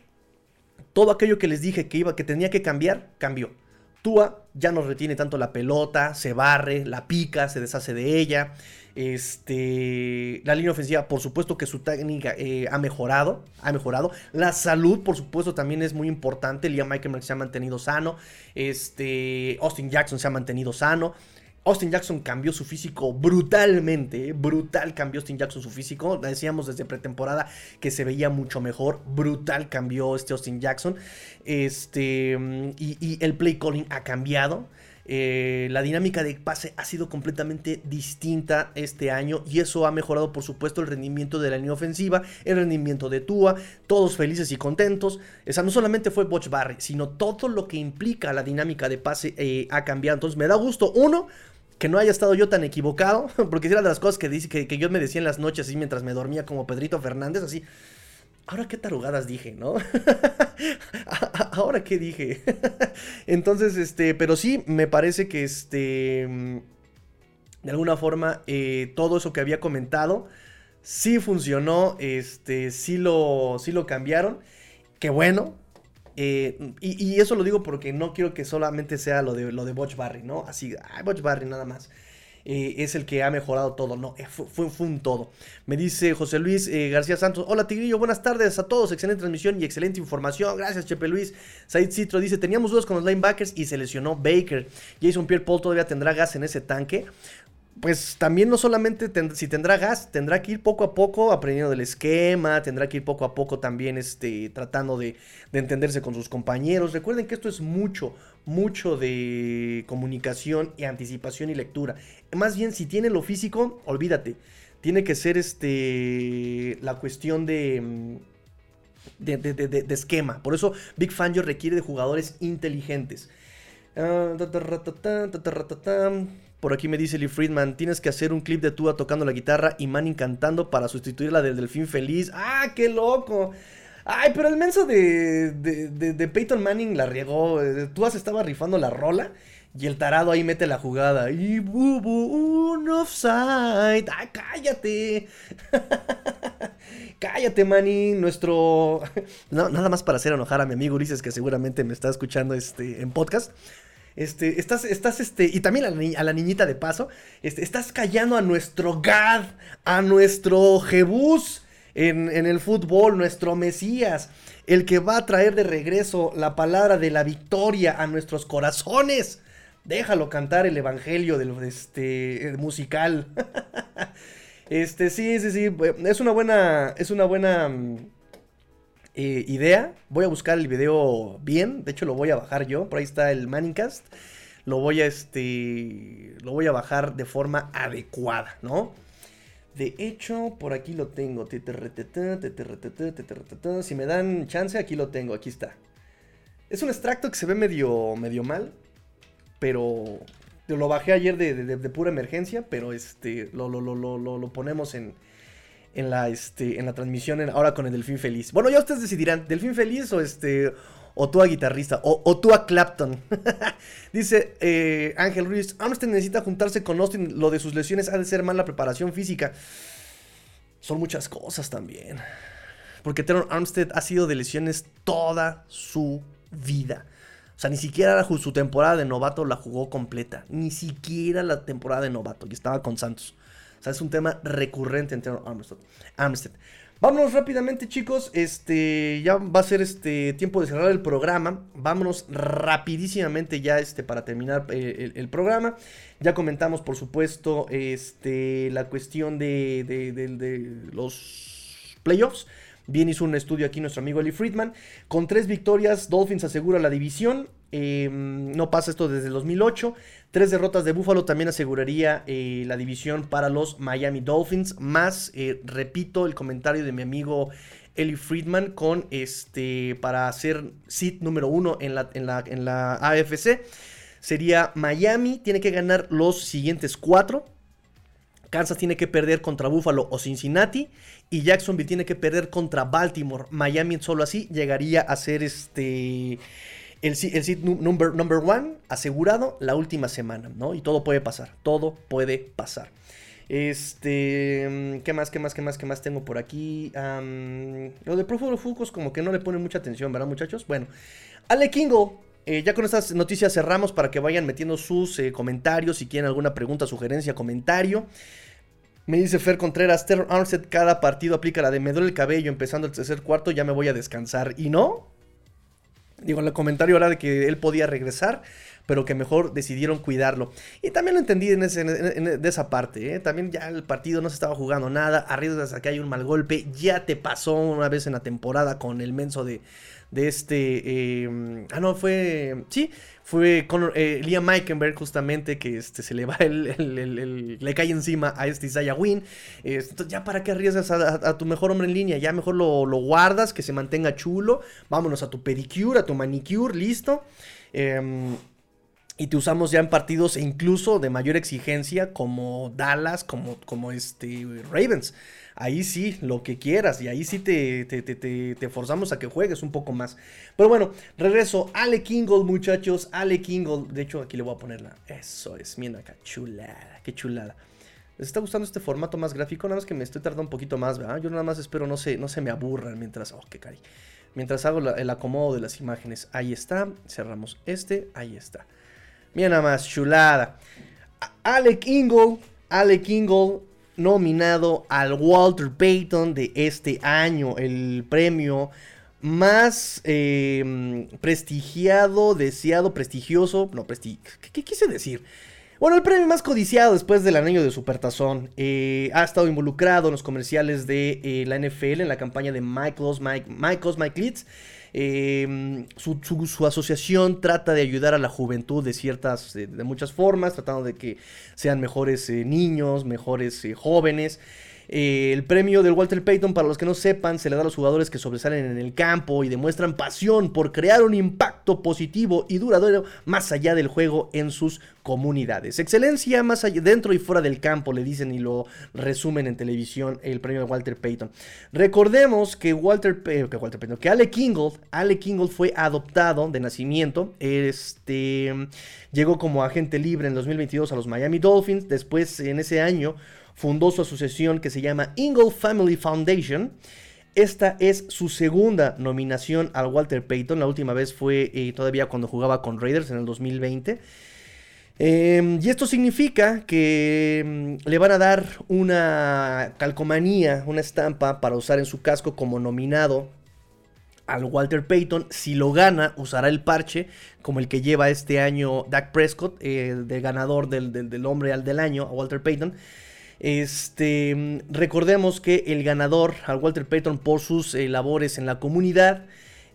todo aquello que les dije que, iba, que tenía que cambiar, cambió. Tua ya no retiene tanto la pelota, se barre, la pica, se deshace de ella. Este, la línea ofensiva, por supuesto que su técnica eh, ha mejorado, ha mejorado. La salud, por supuesto, también es muy importante. Liam Michael se ha mantenido sano. Este, Austin Jackson se ha mantenido sano. Austin Jackson cambió su físico brutalmente, brutal cambió Austin Jackson su físico. Decíamos desde pretemporada que se veía mucho mejor, brutal cambió este Austin Jackson. Este, y, el play calling ha cambiado. Eh, la dinámica de pase ha sido completamente distinta este año y eso ha mejorado por supuesto el rendimiento de la línea ofensiva, el rendimiento de Tua, todos felices y contentos. Esa no solamente fue Butch Barry, sino todo lo que implica la dinámica de pase eh, ha cambiado. Entonces me da gusto, uno, que no haya estado yo tan equivocado, <laughs> porque era de las cosas que, dice, que, yo me decía en las noches, así mientras me dormía como Pedrito Fernández, así. Ahora qué tarugadas dije, ¿no? <laughs> Ahora qué dije. <laughs> Entonces, este, pero sí, me parece que este, de alguna forma, eh, todo eso que había comentado, sí funcionó, este, sí lo, sí lo cambiaron. Qué bueno, eh, y, eso lo digo porque no quiero que solamente sea lo de, lo de Butch Barry, ¿no? Así, Butch Barry nada más. Eh, es el que ha mejorado todo, no, eh, fue, fue, un todo. Me dice José Luis García Santos, hola Tigrillo, buenas tardes a todos, excelente transmisión y excelente información, gracias Chepe Luis. Said Citro dice, teníamos dudas con los linebackers y se lesionó Baker. Jason Pierre Paul todavía tendrá gas en ese tanque pues también no solamente si tendrá gas, tendrá que ir poco a poco aprendiendo del esquema, tendrá que ir poco a poco también este, tratando de, entenderse con sus compañeros. Recuerden que esto es mucho, mucho de comunicación y anticipación y lectura. Más bien, si tiene lo físico, olvídate. Tiene que ser este, la cuestión de, de, esquema. Por eso Big Fangio requiere de jugadores inteligentes. Ah, Por aquí me dice Lee Friedman, tienes que hacer un clip de Tua tocando la guitarra y Manning cantando para sustituir la del Delfín Feliz. ¡Ah, qué loco! Ay, pero el menso de, de, de- Peyton Manning la riegó. Tua se estaba rifando la rola y el tarado ahí mete la jugada. Y bubu, un offside. ¡Ah, cállate! <laughs> Cállate, Manning, nuestro... <laughs> Nada más para hacer enojar a mi amigo Ulises, que seguramente me está escuchando este, en podcast. Este, estás, estás, este, y también a la, niñita de paso, este, estás callando a nuestro Gad, a nuestro Jebús en, en el fútbol, nuestro Mesías, el que va a traer de regreso la palabra de la victoria a nuestros corazones. Déjalo cantar el evangelio del este, el musical. <laughs> Este, sí, sí, sí. Es una buena. Es una buena mm, eh, idea. Voy a buscar el video bien. De hecho, lo voy a bajar yo. Por ahí está el Manningcast. Lo voy a este. Lo voy a bajar de forma adecuada, ¿no? De hecho, por aquí lo tengo. Si me dan chance, aquí lo tengo. Aquí está. Es un extracto que se ve medio, medio mal. Pero lo bajé ayer de, de- pura emergencia. Pero este lo, lo, lo- lo ponemos en, en, la, este, en la transmisión en- ahora con el Delfín Feliz. Bueno, ya ustedes decidirán. ¿Delfín Feliz o este... O tú a guitarrista, o, tú a Clapton. <laughs> Dice eh, Ángel Ruiz, Armstead necesita juntarse con Austin. Lo de sus lesiones ha de ser mala preparación física. Son muchas cosas también. Porque Teron Armstead ha sido de lesiones toda su vida. O sea, ni siquiera su temporada de novato la jugó completa. Ni siquiera la temporada de novato. Y estaba con Santos. O sea, es un tema recurrente en Armstead. Vámonos rápidamente, chicos. Este, ya va a ser este tiempo de cerrar el programa. Vámonos rapidísimamente ya este para terminar eh, el, programa. Ya comentamos, por supuesto, este la cuestión de- de los playoffs. Bien hizo un estudio aquí nuestro amigo Eli Friedman. Con tres victorias, Dolphins asegura la división. Eh, no pasa esto desde el 2008. Tres derrotas de Buffalo también aseguraría eh, la división para los Miami Dolphins. Más, eh, repito, el comentario de mi amigo Eli Friedman con este para hacer seed número uno en la, en la, en la AFC. Sería Miami, tiene que ganar los siguientes cuatro. Kansas tiene que perder contra Buffalo o Cincinnati. Y Jacksonville tiene que perder contra Baltimore. Miami solo así llegaría a ser este. El, el seed nu- number, number one asegurado la última semana, ¿no? Y todo puede pasar. Todo puede pasar. Este. ¿Qué más? ¿Qué más? ¿Qué más? ¿Qué más tengo por aquí? Lo de Pro Football como que no le ponen mucha atención, ¿verdad, muchachos? Bueno. Ale Kingo. eh, ya con estas noticias cerramos para que vayan metiendo sus eh, comentarios. Si quieren alguna pregunta, sugerencia, comentario. Me dice Fer Contreras, Terror Armstead cada partido aplica la de me duele el cabello empezando el tercer cuarto, ya me voy a descansar. Y no. Digo, el comentario era de que él podía regresar, pero que mejor decidieron cuidarlo. Y también lo entendí en, en- en- de esa parte. ¿eh? También ya el partido no se estaba jugando nada. Arriesgas a que hay un mal golpe. Ya te pasó una vez en la temporada con el menso de, de este... eh, ah, no, fue... Sí, fue con Liam Meikenberg justamente que este, se le va el, el- el- le cae encima a este Isaiah Wynn. Eh, entonces, ya para qué arriesgas a tu mejor hombre en línea, ya mejor lo, lo guardas, que se mantenga chulo. Vámonos a tu pedicure, a tu manicure, listo. Em, y te usamos ya en partidos e incluso de mayor exigencia como Dallas, como, como este Ravens. Ahí sí, lo que quieras. Y ahí sí te, te, te- te- forzamos a que juegues un poco más. Pero bueno, regreso. Ale Kingle, muchachos. Ale Kingle. De hecho, aquí le voy a ponerla. Eso es. Miren acá. Chulada. Qué chulada. ¿Les está gustando este formato más gráfico? Nada más que me estoy tardando un poquito más, ¿verdad? Yo nada más espero no se, no se me aburran mientras... Oh, qué cari. Mientras hago el acomodo de las imágenes. Ahí está. Cerramos este. Ahí está. Mira nada más, chulada. Alec Ingle, Alec Ingle, nominado al Walter Payton de este año, el premio más eh, prestigiado, deseado, prestigioso, no, presti ¿qué, qué quise decir? Bueno, el premio más codiciado después del anillo de Supertazón. Eh, ha estado involucrado en los comerciales de eh, la NFL, en la campaña de Michaels, Mike, Michaels, Mike Leeds. Eh, su, su- su asociación trata de ayudar a la juventud de ciertas, de muchas formas, tratando de que sean mejores eh, niños, mejores eh, jóvenes. Eh, el premio del Walter Payton, para los que no sepan, se le da a los jugadores que sobresalen en el campo y demuestran pasión por crear un impacto positivo y duradero más allá del juego en sus comunidades. Excelencia más allá, dentro y fuera del campo, le dicen y lo resumen en televisión el premio de Walter Payton. Recordemos que Walter, que, Walter Payton, que Alec Ingold, Alec Ingold fue adoptado de nacimiento. Este llegó como agente libre en 2022 a los Miami Dolphins. Después, en ese año, fundó su asociación que se llama Ingold Family Foundation. Esta es su segunda nominación al Walter Payton. La última vez fue eh, todavía cuando jugaba con Raiders en el 2020. Em, y esto significa que mm, le van a dar una calcomanía, una estampa para usar en su casco como nominado al Walter Payton. Si lo gana, usará el parche como el que lleva este año Dak Prescott, eh, ganador del, del, hombre al del año, a Walter Payton. Este, recordemos que el ganador al Walter Payton por sus eh, labores en la comunidad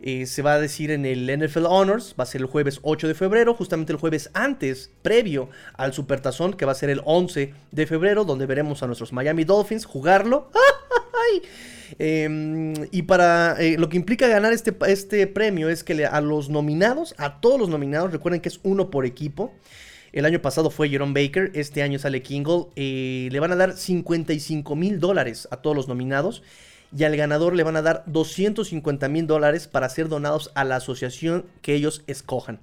eh, se va a decir en el NFL Honors, va a ser el jueves 8 de febrero, justamente el jueves antes, previo al Supertazón, que va a ser el 11 de febrero, donde veremos a nuestros Miami Dolphins jugarlo. <laughs> Em, y para eh, lo que implica ganar este, este premio es que a los nominados, a todos los nominados, recuerden que es uno por equipo. El año pasado fue Jerome Baker, este año sale Kingle. Eh, le van a dar 55 mil dólares a todos los nominados y al ganador le van a dar 250 mil dólares para ser donados a la asociación que ellos escojan.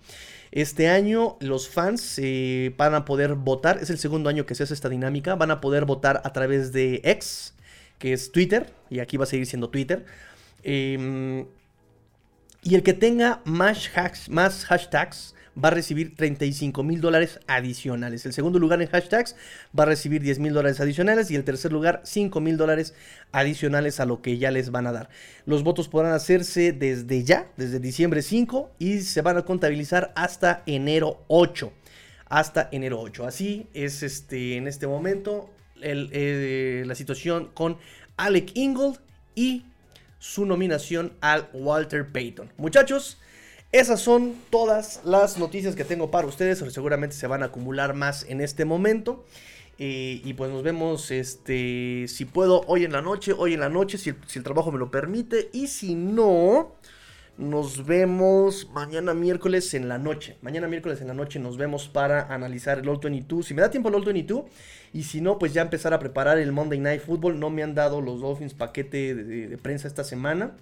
Este año los fans eh, van a poder votar, es el segundo año que se hace esta dinámica, van a poder votar a través de X, que es Twitter, y aquí va a seguir siendo Twitter. Em, y el que tenga más, más hashtags va a recibir 35 mil dólares adicionales. El segundo lugar en hashtags va a recibir 10 mil dólares adicionales y el tercer lugar 5 mil dólares adicionales a lo que ya les van a dar. Los votos podrán hacerse desde ya, desde diciembre 5 y se van a contabilizar hasta enero 8. Hasta enero 8. Así es este, en este momento eh, la situación con Alec Ingold y su nominación al Walter Payton. Muchachos, esas son todas las noticias que tengo para ustedes. Seguramente se van a acumular más en este momento. Eh, y pues nos vemos, este, si puedo, hoy en la noche, hoy en la noche, si el, trabajo me lo permite. Y si no, nos vemos mañana miércoles en la noche. Mañana miércoles en la noche nos vemos para analizar el All 22. Si me da tiempo el All 22. Y si no, pues ya empezar a preparar el Monday Night Football. No me han dado los Dolphins paquete de prensa esta semana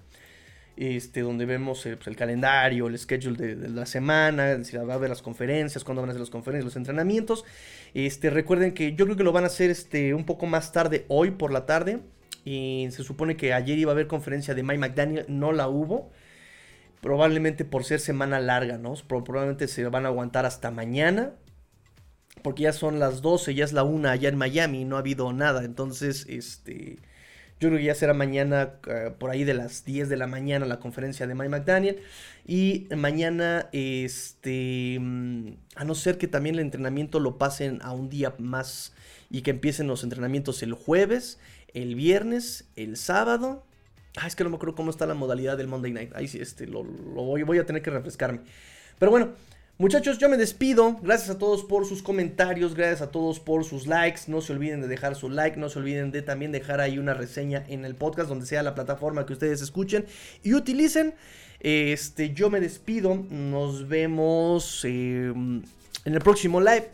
este, donde vemos eh, pues, el calendario, el schedule de, la semana, si va a haber las conferencias, cuándo van a ser las conferencias, los entrenamientos. Este, recuerden que yo creo que lo van a hacer este, un poco más tarde, hoy por la tarde. Y se supone que ayer iba a haber conferencia de Mike McDaniel, no la hubo. Probablemente por ser semana larga, ¿no? Probablemente se van a aguantar hasta mañana. Porque ya son las 12, ya es la 1 allá en Miami, no ha habido nada. Entonces, este yo creo que ya será mañana eh, por ahí de las 10 de la mañana la conferencia de Mike McDaniel. Y mañana, este, mm, a no ser que también el entrenamiento lo pasen a un día más y que empiecen los entrenamientos el jueves, el viernes, el sábado. Ah, es que no me acuerdo cómo está la modalidad del Monday Night. Ahí sí, este, lo, voy a tener que refrescarme. Pero bueno, Muchachos, yo me despido. Gracias a todos por sus comentarios, gracias a todos por sus likes. No se olviden de dejar su like, no se olviden de también dejar ahí una reseña en el podcast, donde sea la plataforma que ustedes escuchen y utilicen. Este, yo me despido. Nos vemos em, en el próximo live.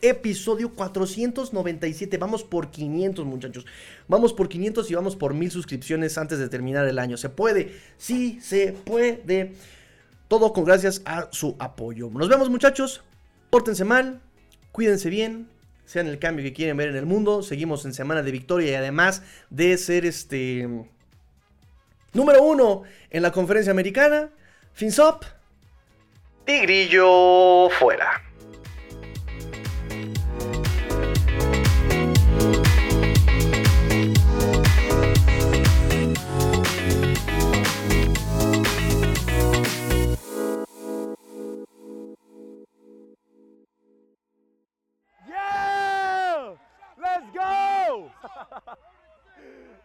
Episodio 497. Vamos por 500, muchachos. Vamos por 500 y vamos por 1000 suscripciones antes de terminar el año. ¿Se puede? Sí, se puede. Todo con gracias a su apoyo. Nos vemos muchachos. Pórtense mal. Cuídense bien. Sean el cambio que quieren ver en el mundo. Seguimos en semana de victoria y además de ser este... Número uno en la conferencia americana. Fins. Tigrillo fuera.